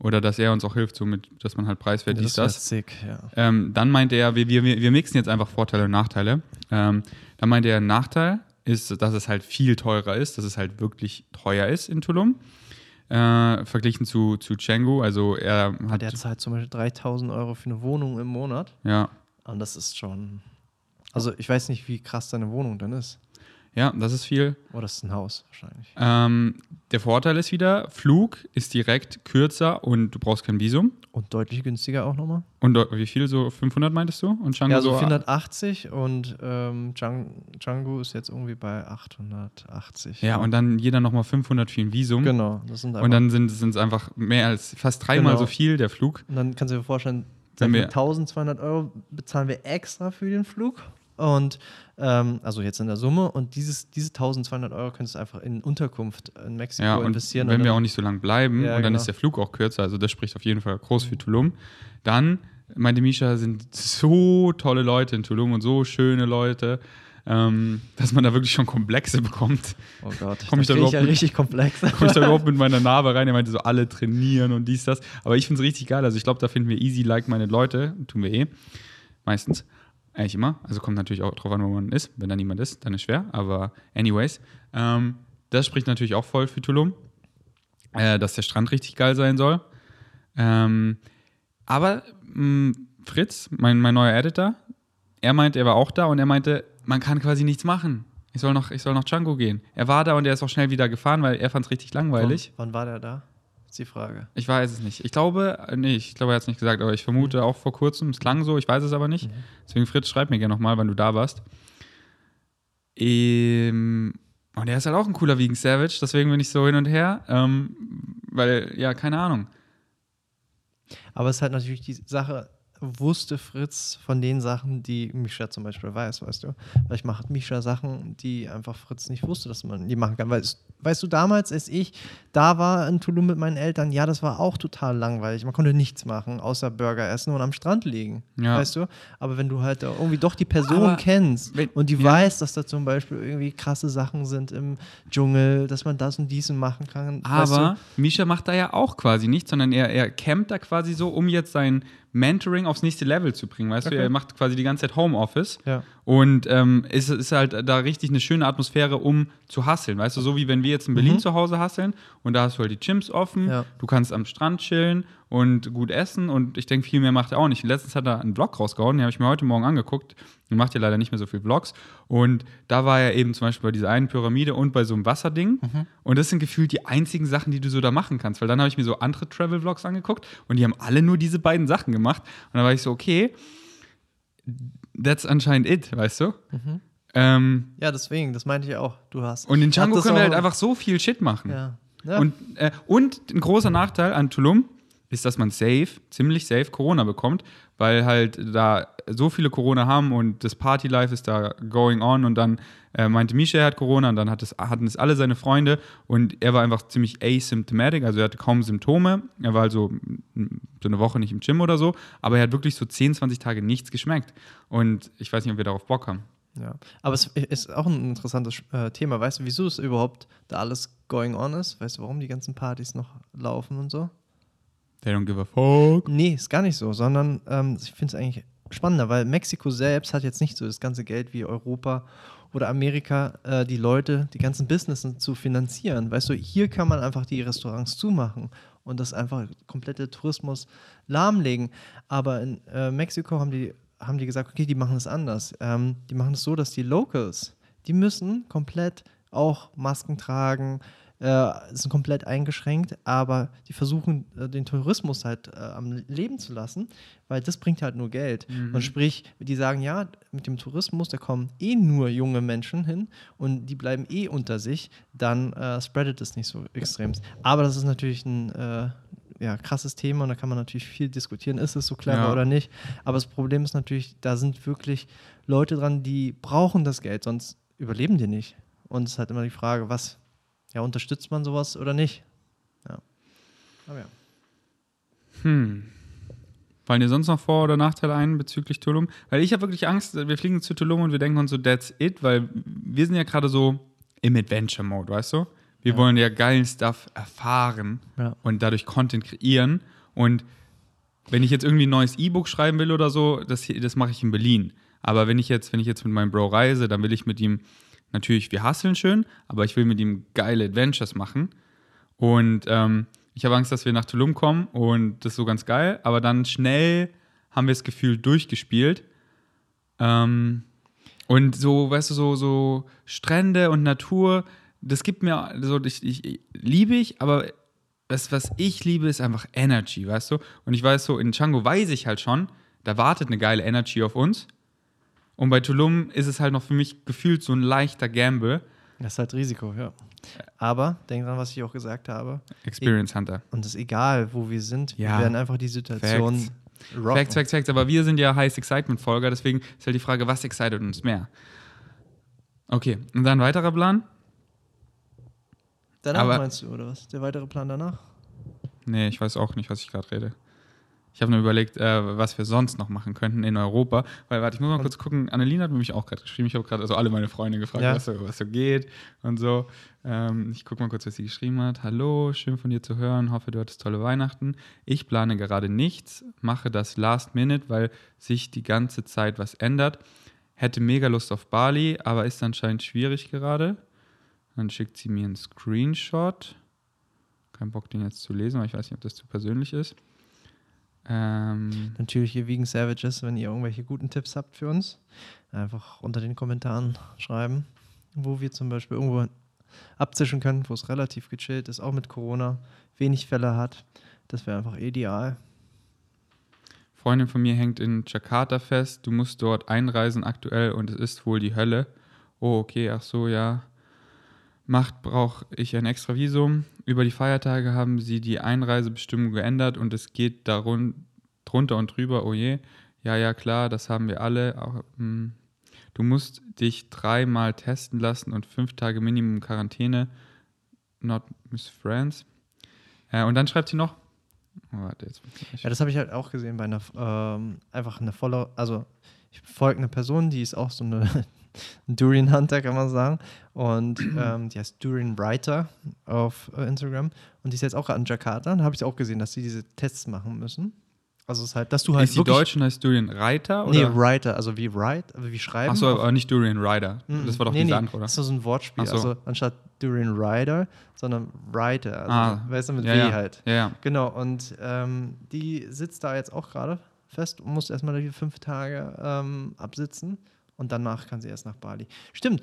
Oder dass er uns auch hilft, so mit, dass man halt preiswert ist wär das. sick, ja. Ähm, dann meinte er, wir, wir, wir mixen jetzt einfach Vorteile und Nachteile. Ähm, dann meinte er, Nachteil ist, dass es halt viel teurer ist, dass es halt wirklich teuer ist in Tulum. Äh, verglichen zu, zu Canggu. Also er hat. Der zahlt zum Beispiel 3000 Euro für eine Wohnung im Monat. ja, Und das ist schon. Also, ich weiß nicht, wie krass deine Wohnung dann ist. Ja, das ist viel. Oder ist es ein Haus wahrscheinlich. Ähm, der Vorteil ist wieder, Flug ist direkt kürzer und du brauchst kein Visum. Und deutlich günstiger auch nochmal. Und wie viel? So 500 meintest du? Und Canggu Ja, so so 480 und ähm, Djang- Django ist jetzt irgendwie bei 880. Ja, und dann jeder nochmal 500 für ein Visum. Genau, das sind Und dann sind es einfach mehr als fast dreimal Genau. so viel der Flug. und dann kannst du dir vorstellen, Wenn wir- 1200 Euro bezahlen wir extra für den Flug. Und ähm, also jetzt in der Summe und dieses, diese 1200 Euro könntest du einfach in Unterkunft in Mexiko Ja, und investieren. wenn wir auch nicht so lange bleiben Ja, und dann genau. ist der Flug auch kürzer, also das spricht auf jeden Fall groß für Tulum. Dann, meinte Misha, sind so tolle Leute in Tulum und so schöne Leute, ähm, dass man da wirklich schon Komplexe bekommt. Oh Gott, Komm ich da überhaupt ja mit- richtig komplex. [LAUGHS] Komme ich da überhaupt mit meiner Narbe rein? Er meinte so, alle trainieren und dies, das. Aber ich finde es richtig geil. Also ich glaube, da finden wir easy like meine Leute. Tun wir eh. Meistens. Eigentlich immer. Also kommt natürlich auch drauf an, wo man ist. Wenn da niemand ist, dann ist schwer. Aber anyways. Ähm, das spricht natürlich auch voll für Tulum. Äh, dass der Strand richtig geil sein soll. Ähm, aber mh, Fritz, mein, mein neuer Editor, er meinte, er war auch da und er meinte, man kann quasi nichts machen. Ich soll noch, ich soll nach Django gehen. Er war da und er ist auch schnell wieder gefahren, weil er fand es richtig langweilig. Wann war der da? Die Frage. Ich weiß es nicht. Ich glaube, äh, nee, ich glaube, er hat es nicht gesagt, aber ich vermute auch vor kurzem. Es klang so, ich weiß es aber nicht. Deswegen, Fritz, schreib mir gerne nochmal, wann du da warst. Ähm, und er ist halt auch ein cooler Vegan Savage, deswegen bin ich so hin und her. Ähm, weil, ja, keine Ahnung. Aber es ist halt natürlich die Sache, wusste Fritz von den Sachen, die Misha zum Beispiel weiß, weißt du? Vielleicht macht Misha Sachen, die einfach Fritz nicht wusste, dass man die machen kann. Weil, es- weißt du, damals, als ich da war in Tulum mit meinen Eltern, ja, das war auch total langweilig. Man konnte nichts machen, außer Burger essen und am Strand liegen, Ja. weißt du? Aber wenn du halt irgendwie doch die Person Aber kennst wenn- und die ja. weiß, dass da zum Beispiel irgendwie krasse Sachen sind im Dschungel, dass man das und diesen machen kann, weißt du? Aber Misha macht da ja auch quasi nichts, sondern er, er campt da quasi so, um jetzt sein Mentoring aufs nächste Level zu bringen. Weißt du, Okay. er macht quasi die ganze Zeit Homeoffice. Ja. Und ähm, ist, ist halt da richtig eine schöne Atmosphäre, um zu hasseln. Weißt du, so wie wenn wir jetzt in Berlin zu Hause hasseln und da hast du halt die Gyms offen. Ja. du kannst am Strand chillen und gut essen und ich denke, viel mehr macht er auch nicht. Letztens hat er einen Vlog rausgehauen, den habe ich mir heute Morgen angeguckt. Er macht ja leider nicht mehr so viel Vlogs. Und da war er eben zum Beispiel bei dieser einen Pyramide und bei so einem Wasserding. Mhm. Und das sind gefühlt die einzigen Sachen, die du so da machen kannst. Weil dann habe ich mir so andere Travel-Vlogs angeguckt und die haben alle nur diese beiden Sachen gemacht. Und dann war ich so, okay, that's anscheinend it, weißt du? Mhm. Ähm, Ja, deswegen, das meinte ich auch. Du hast. und in Django können wir halt einfach so viel Shit machen. Ja. Ja. Und, äh, und ein großer Nachteil an Tulum ist, dass man safe, ziemlich safe Corona bekommt, weil halt da so viele Corona haben und das Partylife ist da going on. Und dann äh, meinte Misha, er hat Corona und dann hat es, hatten es alle seine Freunde. Und er war einfach ziemlich asymptomatic, also er hatte kaum Symptome, er war also so eine Woche nicht im Gym oder so, aber er hat wirklich so 10, 20 Tage nichts geschmeckt. Und ich weiß nicht, ob wir darauf Bock haben. Ja, aber es ist auch ein interessantes äh, Thema. Weißt du, wieso es überhaupt da alles going on ist? Weißt du, warum die ganzen Partys noch laufen und so? They don't give a fuck. Nee, ist gar nicht so, sondern ähm, ich finde es eigentlich spannender, weil Mexiko selbst hat jetzt nicht so das ganze Geld wie Europa oder Amerika, äh, die Leute, die ganzen Businessen zu finanzieren. Weißt du, hier kann man einfach die Restaurants zumachen und das einfach komplette Tourismus lahmlegen. Aber in äh, Mexiko haben die, haben die gesagt, okay, die machen es anders. Ähm, die machen es so, dass die Locals, die müssen komplett auch Masken tragen, äh, sind komplett eingeschränkt, aber die versuchen, äh, den Tourismus halt äh, am Leben zu lassen, weil das bringt halt nur Geld. Und sprich, die sagen, ja, mit dem Tourismus, da kommen eh nur junge Menschen hin und die bleiben eh unter sich, dann äh, spreadet es nicht so extrem. Aber das ist natürlich ein äh, ja, krasses Thema und da kann man natürlich viel diskutieren, ist es so clever Ja. oder nicht. Aber das Problem ist natürlich, da sind wirklich Leute dran, die brauchen das Geld, sonst überleben die nicht. Und es ist halt immer die Frage, was, ja, unterstützt man sowas oder nicht? Ja. Aber ja. Hm. Fallen dir sonst noch Vor- oder Nachteile ein bezüglich Tulum? Weil ich habe wirklich Angst, wir fliegen zu Tulum und wir denken uns so, that's it, weil wir sind ja gerade so im Adventure-Mode, weißt du? Wir wollen ja geilen Stuff erfahren Ja. und dadurch Content kreieren. Und wenn ich jetzt irgendwie ein neues E-Book schreiben will oder so, das, hier- das mache ich in Berlin. Aber wenn ich jetzt, wenn ich jetzt mit meinem Bro reise, dann will ich mit ihm natürlich, wir hasseln schön, aber ich will mit ihm geile Adventures machen. Und ähm, ich habe Angst, dass wir nach Tulum kommen und das ist so ganz geil, aber dann schnell haben wir das Gefühl durchgespielt. Ähm, und so, weißt du, so, so Strände und Natur, das gibt mir, so, ich, ich, liebe ich, aber das, was ich liebe, ist einfach Energy, weißt du? Und ich weiß so, in Django weiß ich halt schon, da wartet eine geile Energy auf uns. Und bei Tulum ist es halt noch für mich gefühlt so ein leichter Gamble. Das ist halt Risiko, ja. Aber denk dran, was ich auch gesagt habe. Experience Hunter. Und es ist egal, wo wir sind. Ja. Wir werden einfach die Situation Facts. rocken. Facts, Facts, Facts. Aber wir sind ja Highest Excitement-Folger, deswegen ist halt die Frage, was excited uns mehr? Okay, und dann weiterer Plan? Danach aber- meinst du, oder was? Der weitere Plan danach? Nee, ich weiß auch nicht, was ich gerade rede. Ich habe nur überlegt, äh, was wir sonst noch machen könnten in Europa. Weil, warte, ich muss mal kurz gucken. Annelina hat mich auch gerade geschrieben. Ich habe gerade also alle meine Freunde gefragt, Ja. was, so, was so geht und so. Ähm, ich gucke mal kurz, was sie geschrieben hat. Hallo, schön von dir zu hören. Hoffe, du hattest tolle Weihnachten. Ich plane gerade nichts, mache das last minute, weil sich die ganze Zeit was ändert. Hätte mega Lust auf Bali, aber ist anscheinend schwierig gerade. Dann schickt sie mir einen Screenshot. Kein Bock, den jetzt zu lesen, weil ich weiß nicht, ob das zu persönlich ist. Ähm, Natürlich hier Vegan Savages, wenn ihr irgendwelche guten Tipps habt für uns, einfach unter den Kommentaren schreiben, wo wir zum Beispiel irgendwo abzischen können, wo es relativ gechillt ist, auch mit Corona, wenig Fälle hat. Das wäre einfach ideal. Freundin von mir hängt in Jakarta fest. Du musst dort einreisen aktuell und es ist wohl die Hölle. Oh, okay, ach so, ja. Macht brauche ich ein extra Visum. Über die Feiertage haben sie die Einreisebestimmung geändert und es geht darun, drunter und drüber. Oh je. Ja, ja, klar, das haben wir alle. Hm. Du musst dich dreimal testen lassen und fünf Tage Minimum Quarantäne. Not Miss Friends. Äh, und dann schreibt sie noch. Oh, warte, jetzt. Ja, das habe ich halt auch gesehen bei einer, ähm, einfach eine Follower, also ich folge eine Person, die ist auch so eine ein Durian Hunter, kann man sagen. Und ähm, die heißt Durian Writer auf äh, Instagram. Und die ist jetzt auch an Jakarta. Und da habe ich auch gesehen, dass sie diese Tests machen müssen. Also es ist halt, dass du halt ist die Deutsch und heißt Durian Reiter? Nee, Oder? Writer, also wie write, also wie schreiben. Achso, aber nicht Durian Rider. Das war doch nee, diese nee, andere, oder? Das ist so ein Wortspiel. So. Also anstatt Durian Rider, sondern Writer. Also, Ah, weißt du, mit ja, W ja. halt. Ja, ja. Genau, und ähm, die sitzt da jetzt auch gerade fest und muss erstmal die fünf Tage ähm, absitzen und danach kann sie erst nach Bali. Stimmt.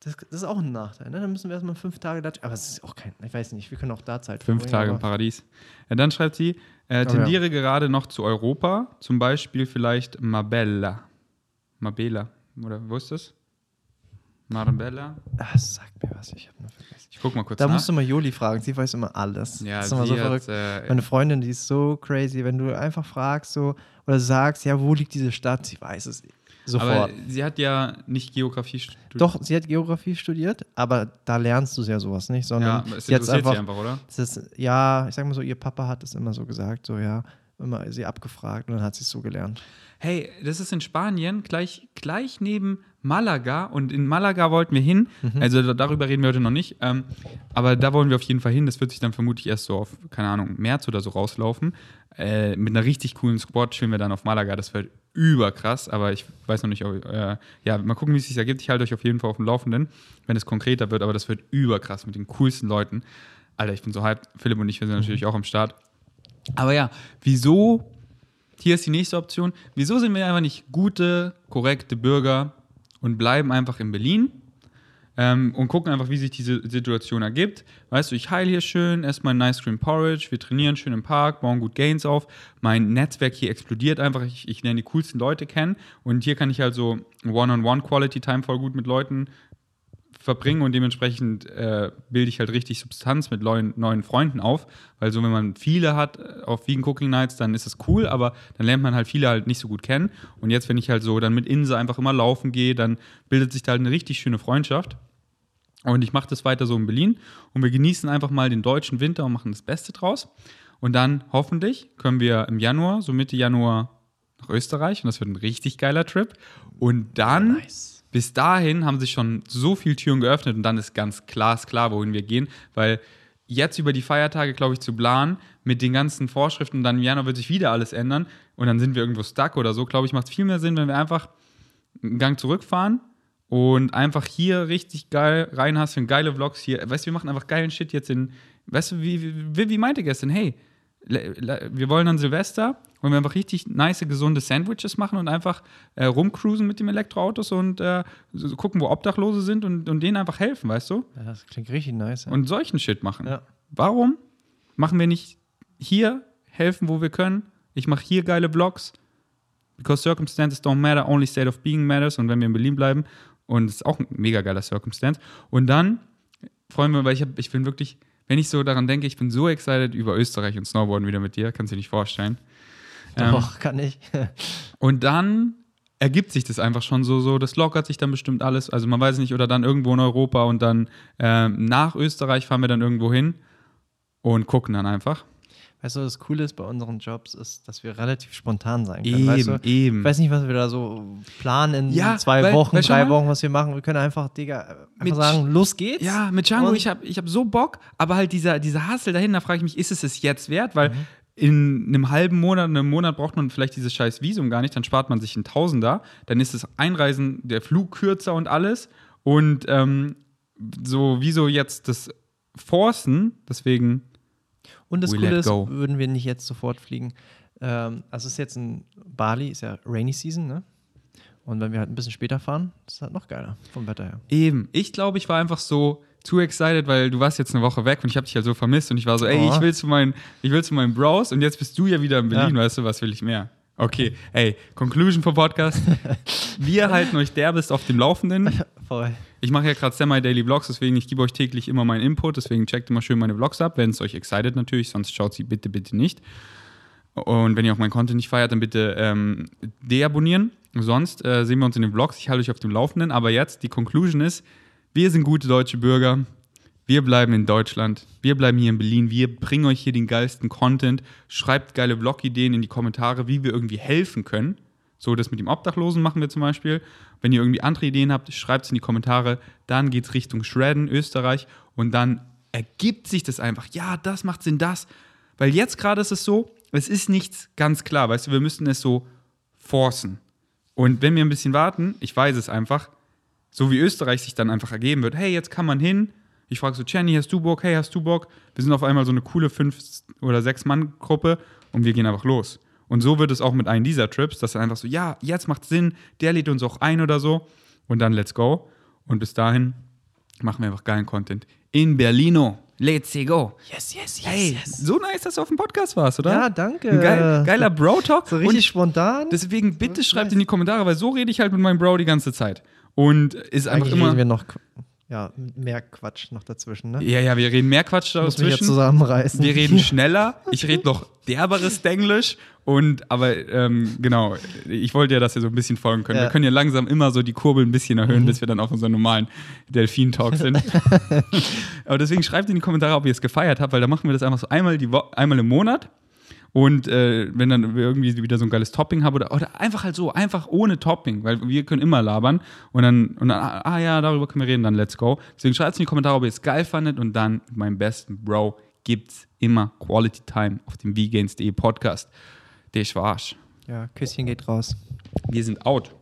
Das, das ist auch ein Nachteil, ne? Dann müssen wir erstmal fünf Tage da. Aber es ist auch kein, ich weiß nicht, wir können auch da Zeit Fünf Tage im Paradies. Ja, dann schreibt sie, äh, ja. tendiere gerade noch zu Europa, zum Beispiel vielleicht Marbella. Marbella, oder wo ist das? Marbella? Ah, das sagt mir was, ich habe nur vergessen. Ich guck mal kurz Da nach. musst du mal Joli fragen, sie weiß immer alles. ja, das ist immer so hat, verrückt. äh, Meine Freundin, die ist so crazy, wenn du einfach fragst so oder sagst, ja, wo liegt diese Stadt? Sie weiß es sofort. aber sie hat ja nicht Geografie studiert. Doch, sie hat Geografie studiert, aber da lernst du ja sowas nicht, Ja, sondern aber es interessiert einfach, sie einfach, oder? Ist, ja, ich sag mal so, ihr Papa hat es immer so gesagt, so ja, immer sie abgefragt und dann hat sie es so gelernt. Hey, das ist in Spanien, gleich, gleich neben Malaga. Und in Malaga wollten wir hin. Mhm. Also da- darüber reden wir heute noch nicht. Ähm, aber da wollen wir auf jeden Fall hin. Das wird sich dann vermutlich erst so auf, keine Ahnung, März oder so rauslaufen. Äh, mit einer richtig coolen Squad chillen wir dann auf Malaga. Das wird überkrass. Aber ich weiß noch nicht, ob, äh, ja, mal gucken, wie es sich ergibt. Ich halte euch auf jeden Fall auf dem Laufenden, wenn es konkreter wird. Aber das wird überkrass mit den coolsten Leuten. Alter, ich bin so hyped. Philipp und ich, wir sind natürlich auch am Start. Aber ja, wieso hier ist die nächste Option. Wieso sind wir einfach nicht gute, korrekte Bürger und bleiben einfach in Berlin ähm, und gucken einfach, wie sich diese Situation ergibt? Weißt du, ich heile hier schön, esse mein Nice Cream Porridge, wir trainieren schön im Park, bauen gut Gains auf. Mein Netzwerk hier explodiert einfach. Ich, ich lerne die coolsten Leute kennen und hier kann ich halt so One-on-One-Quality-Time voll gut mit Leuten verbringen und dementsprechend äh, bilde ich halt richtig Substanz mit neuen, neuen Freunden auf, weil so wenn man viele hat äh, auf Vegan Cooking Nights, dann ist es cool, aber dann lernt man halt viele halt nicht so gut kennen. Und jetzt, wenn ich halt so dann mit Inse einfach immer laufen gehe, dann bildet sich da halt eine richtig schöne Freundschaft. Und ich mache das weiter so in Berlin und wir genießen einfach mal den deutschen Winter und machen das Beste draus. Und dann hoffentlich können wir im Januar, so Mitte Januar nach Österreich und das wird ein richtig geiler Trip. Und dann Nice. Bis dahin haben sich schon so viele Türen geöffnet und dann ist ganz glasklar, wohin wir gehen, weil jetzt über die Feiertage, glaube ich, zu planen mit den ganzen Vorschriften dann im Januar wird sich wieder alles ändern und dann sind wir irgendwo stuck oder so, glaube ich, macht es viel mehr Sinn, wenn wir einfach einen Gang zurückfahren und einfach hier richtig geil reinhasseln, geile Vlogs hier. Weißt du, wir machen einfach geilen Shit jetzt in, weißt du, wie, wie, wie meinte gestern, hey, wir wollen an Silvester und wir einfach richtig nice, gesunde Sandwiches machen und einfach äh, rumcruisen mit den Elektroautos und äh, so, so gucken, wo Obdachlose sind und, und denen einfach helfen, weißt du? Ja, das klingt richtig nice. Ja. Und solchen Shit machen. Ja. Warum machen wir nicht hier helfen, wo wir können? Ich mache hier geile Vlogs. Because circumstances don't matter, only state of being matters. Und wenn wir in Berlin bleiben, und es ist auch ein mega geiler Circumstance. Und dann freuen wir, weil ich, hab, ich bin wirklich, wenn ich so daran denke, ich bin so excited über Österreich und Snowboarden wieder mit dir, kannst du dir nicht vorstellen. Ähm, Doch, kann ich. [LAUGHS] und dann ergibt sich das einfach schon so, so, das lockert sich dann bestimmt alles. Also man weiß nicht, oder dann irgendwo in Europa und dann ähm, nach Österreich fahren wir dann irgendwo hin und gucken dann einfach. Weißt du, das Coole ist bei unseren Jobs ist, dass wir relativ spontan sein können. weißt du? eben. Ich weiß nicht, was wir da so planen in Ja, zwei weil- Wochen, weil drei Wochen, was wir machen. Wir können einfach, Digga, einfach Mit- sagen, los geht's. Ja, mit Django, Und- ich habe ich hab so Bock, aber halt dieser, dieser Hustle dahin, da frage ich mich, ist es es jetzt wert? Weil Mhm. in einem halben Monat, einem Monat braucht man vielleicht dieses scheiß Visum gar nicht, dann spart man sich einen Tausender, dann ist das Einreisen, der Flug kürzer und alles. Und ähm, so, wieso jetzt das Forcen, deswegen, Und das We Coole ist, go. würden wir nicht jetzt sofort fliegen. Ähm, also es ist jetzt in Bali, ist ja Rainy Season, ne? Und wenn wir halt ein bisschen später fahren, ist halt noch geiler vom Wetter her. Eben. Ich glaube, ich war einfach so too excited, weil du warst jetzt eine Woche weg und ich habe dich halt so vermisst und ich war so, ey, Oh. ich will zu meinen, ich will zu meinen Bros und jetzt bist du ja wieder in Berlin, Ja. weißt du, was will ich mehr? Okay, ey, Conclusion vom Podcast. [LAUGHS] Wir halten euch derbest auf dem Laufenden. Voll. Ich mache ja gerade semi-daily Vlogs, deswegen ich gebe euch täglich immer meinen Input, deswegen checkt immer schön meine Vlogs ab, wenn es euch excited natürlich, sonst schaut sie bitte, bitte nicht. Und wenn ihr auch meinen Content nicht feiert, dann bitte ähm, deabonnieren. Sonst äh, sehen wir uns in den Vlogs. Ich halte euch auf dem Laufenden. Aber jetzt, die Conclusion ist, wir sind gute deutsche Bürger. Wir bleiben in Deutschland. Wir bleiben hier in Berlin. Wir bringen euch hier den geilsten Content. Schreibt geile Vlog-Ideen in die Kommentare, wie wir irgendwie helfen können. So, das mit dem Obdachlosen machen wir zum Beispiel. Wenn ihr irgendwie andere Ideen habt, schreibt es in die Kommentare. Dann geht es Richtung Shredden, Österreich. Und dann ergibt sich das einfach. Ja, das macht Sinn, das. Weil jetzt gerade ist es so, es ist nichts ganz klar. Weißt du, wir müssen es so forcen. Und wenn wir ein bisschen warten, ich weiß es einfach, so wie Österreich sich dann einfach ergeben wird, hey, jetzt kann man hin. Ich frage so, Jenny, hast du Bock? Hey, hast du Bock? Wir sind auf einmal so eine coole fünf- oder sechs Mann-Gruppe und wir gehen einfach los. Und so wird es auch mit einem dieser Trips, dass dann einfach so, ja, jetzt macht Sinn, der lädt uns auch ein oder so und dann let's go. Und bis dahin machen wir einfach geilen Content. In Berlino. Let's go. Yes, yes, yes, Hey, so nice, dass du auf dem Podcast warst, oder? Ja, danke. Geil, geiler Bro-Talk. So richtig Und spontan. deswegen bitte schreibt nice. in die Kommentare, weil so rede ich halt mit meinem Bro die ganze Zeit. Und ist einfach Eigentlich immer. reden wir noch ja, mehr Quatsch noch dazwischen, ne? ja, ja, wir reden mehr Quatsch Ich muss mich dazwischen. zusammenreißen. Wir reden schneller. Ich rede noch derberes Denglisch. Und aber ähm, genau, ich wollte ja, dass ihr so ein bisschen folgen könnt. Ja. Wir können ja langsam immer so die Kurbel ein bisschen erhöhen, Mhm. bis wir dann auf unserem normalen Delfin-Talk sind. [LAUGHS] aber deswegen schreibt in die Kommentare, ob ihr es gefeiert habt, weil da machen wir das einfach so einmal, die Wo einmal im Monat. Und äh, wenn dann irgendwie wieder so ein geiles Topping habe oder, oder einfach halt so, einfach ohne Topping, weil wir können immer labern und dann, und dann, ah ja, darüber können wir reden, dann let's go. Deswegen schreibt es in die Kommentare, ob ihr es geil fandet und dann mit meinem besten Bro gibt's immer Quality Time auf dem vgains.de Podcast. Das war's. Ja, Küsschen geht raus. Wir sind out.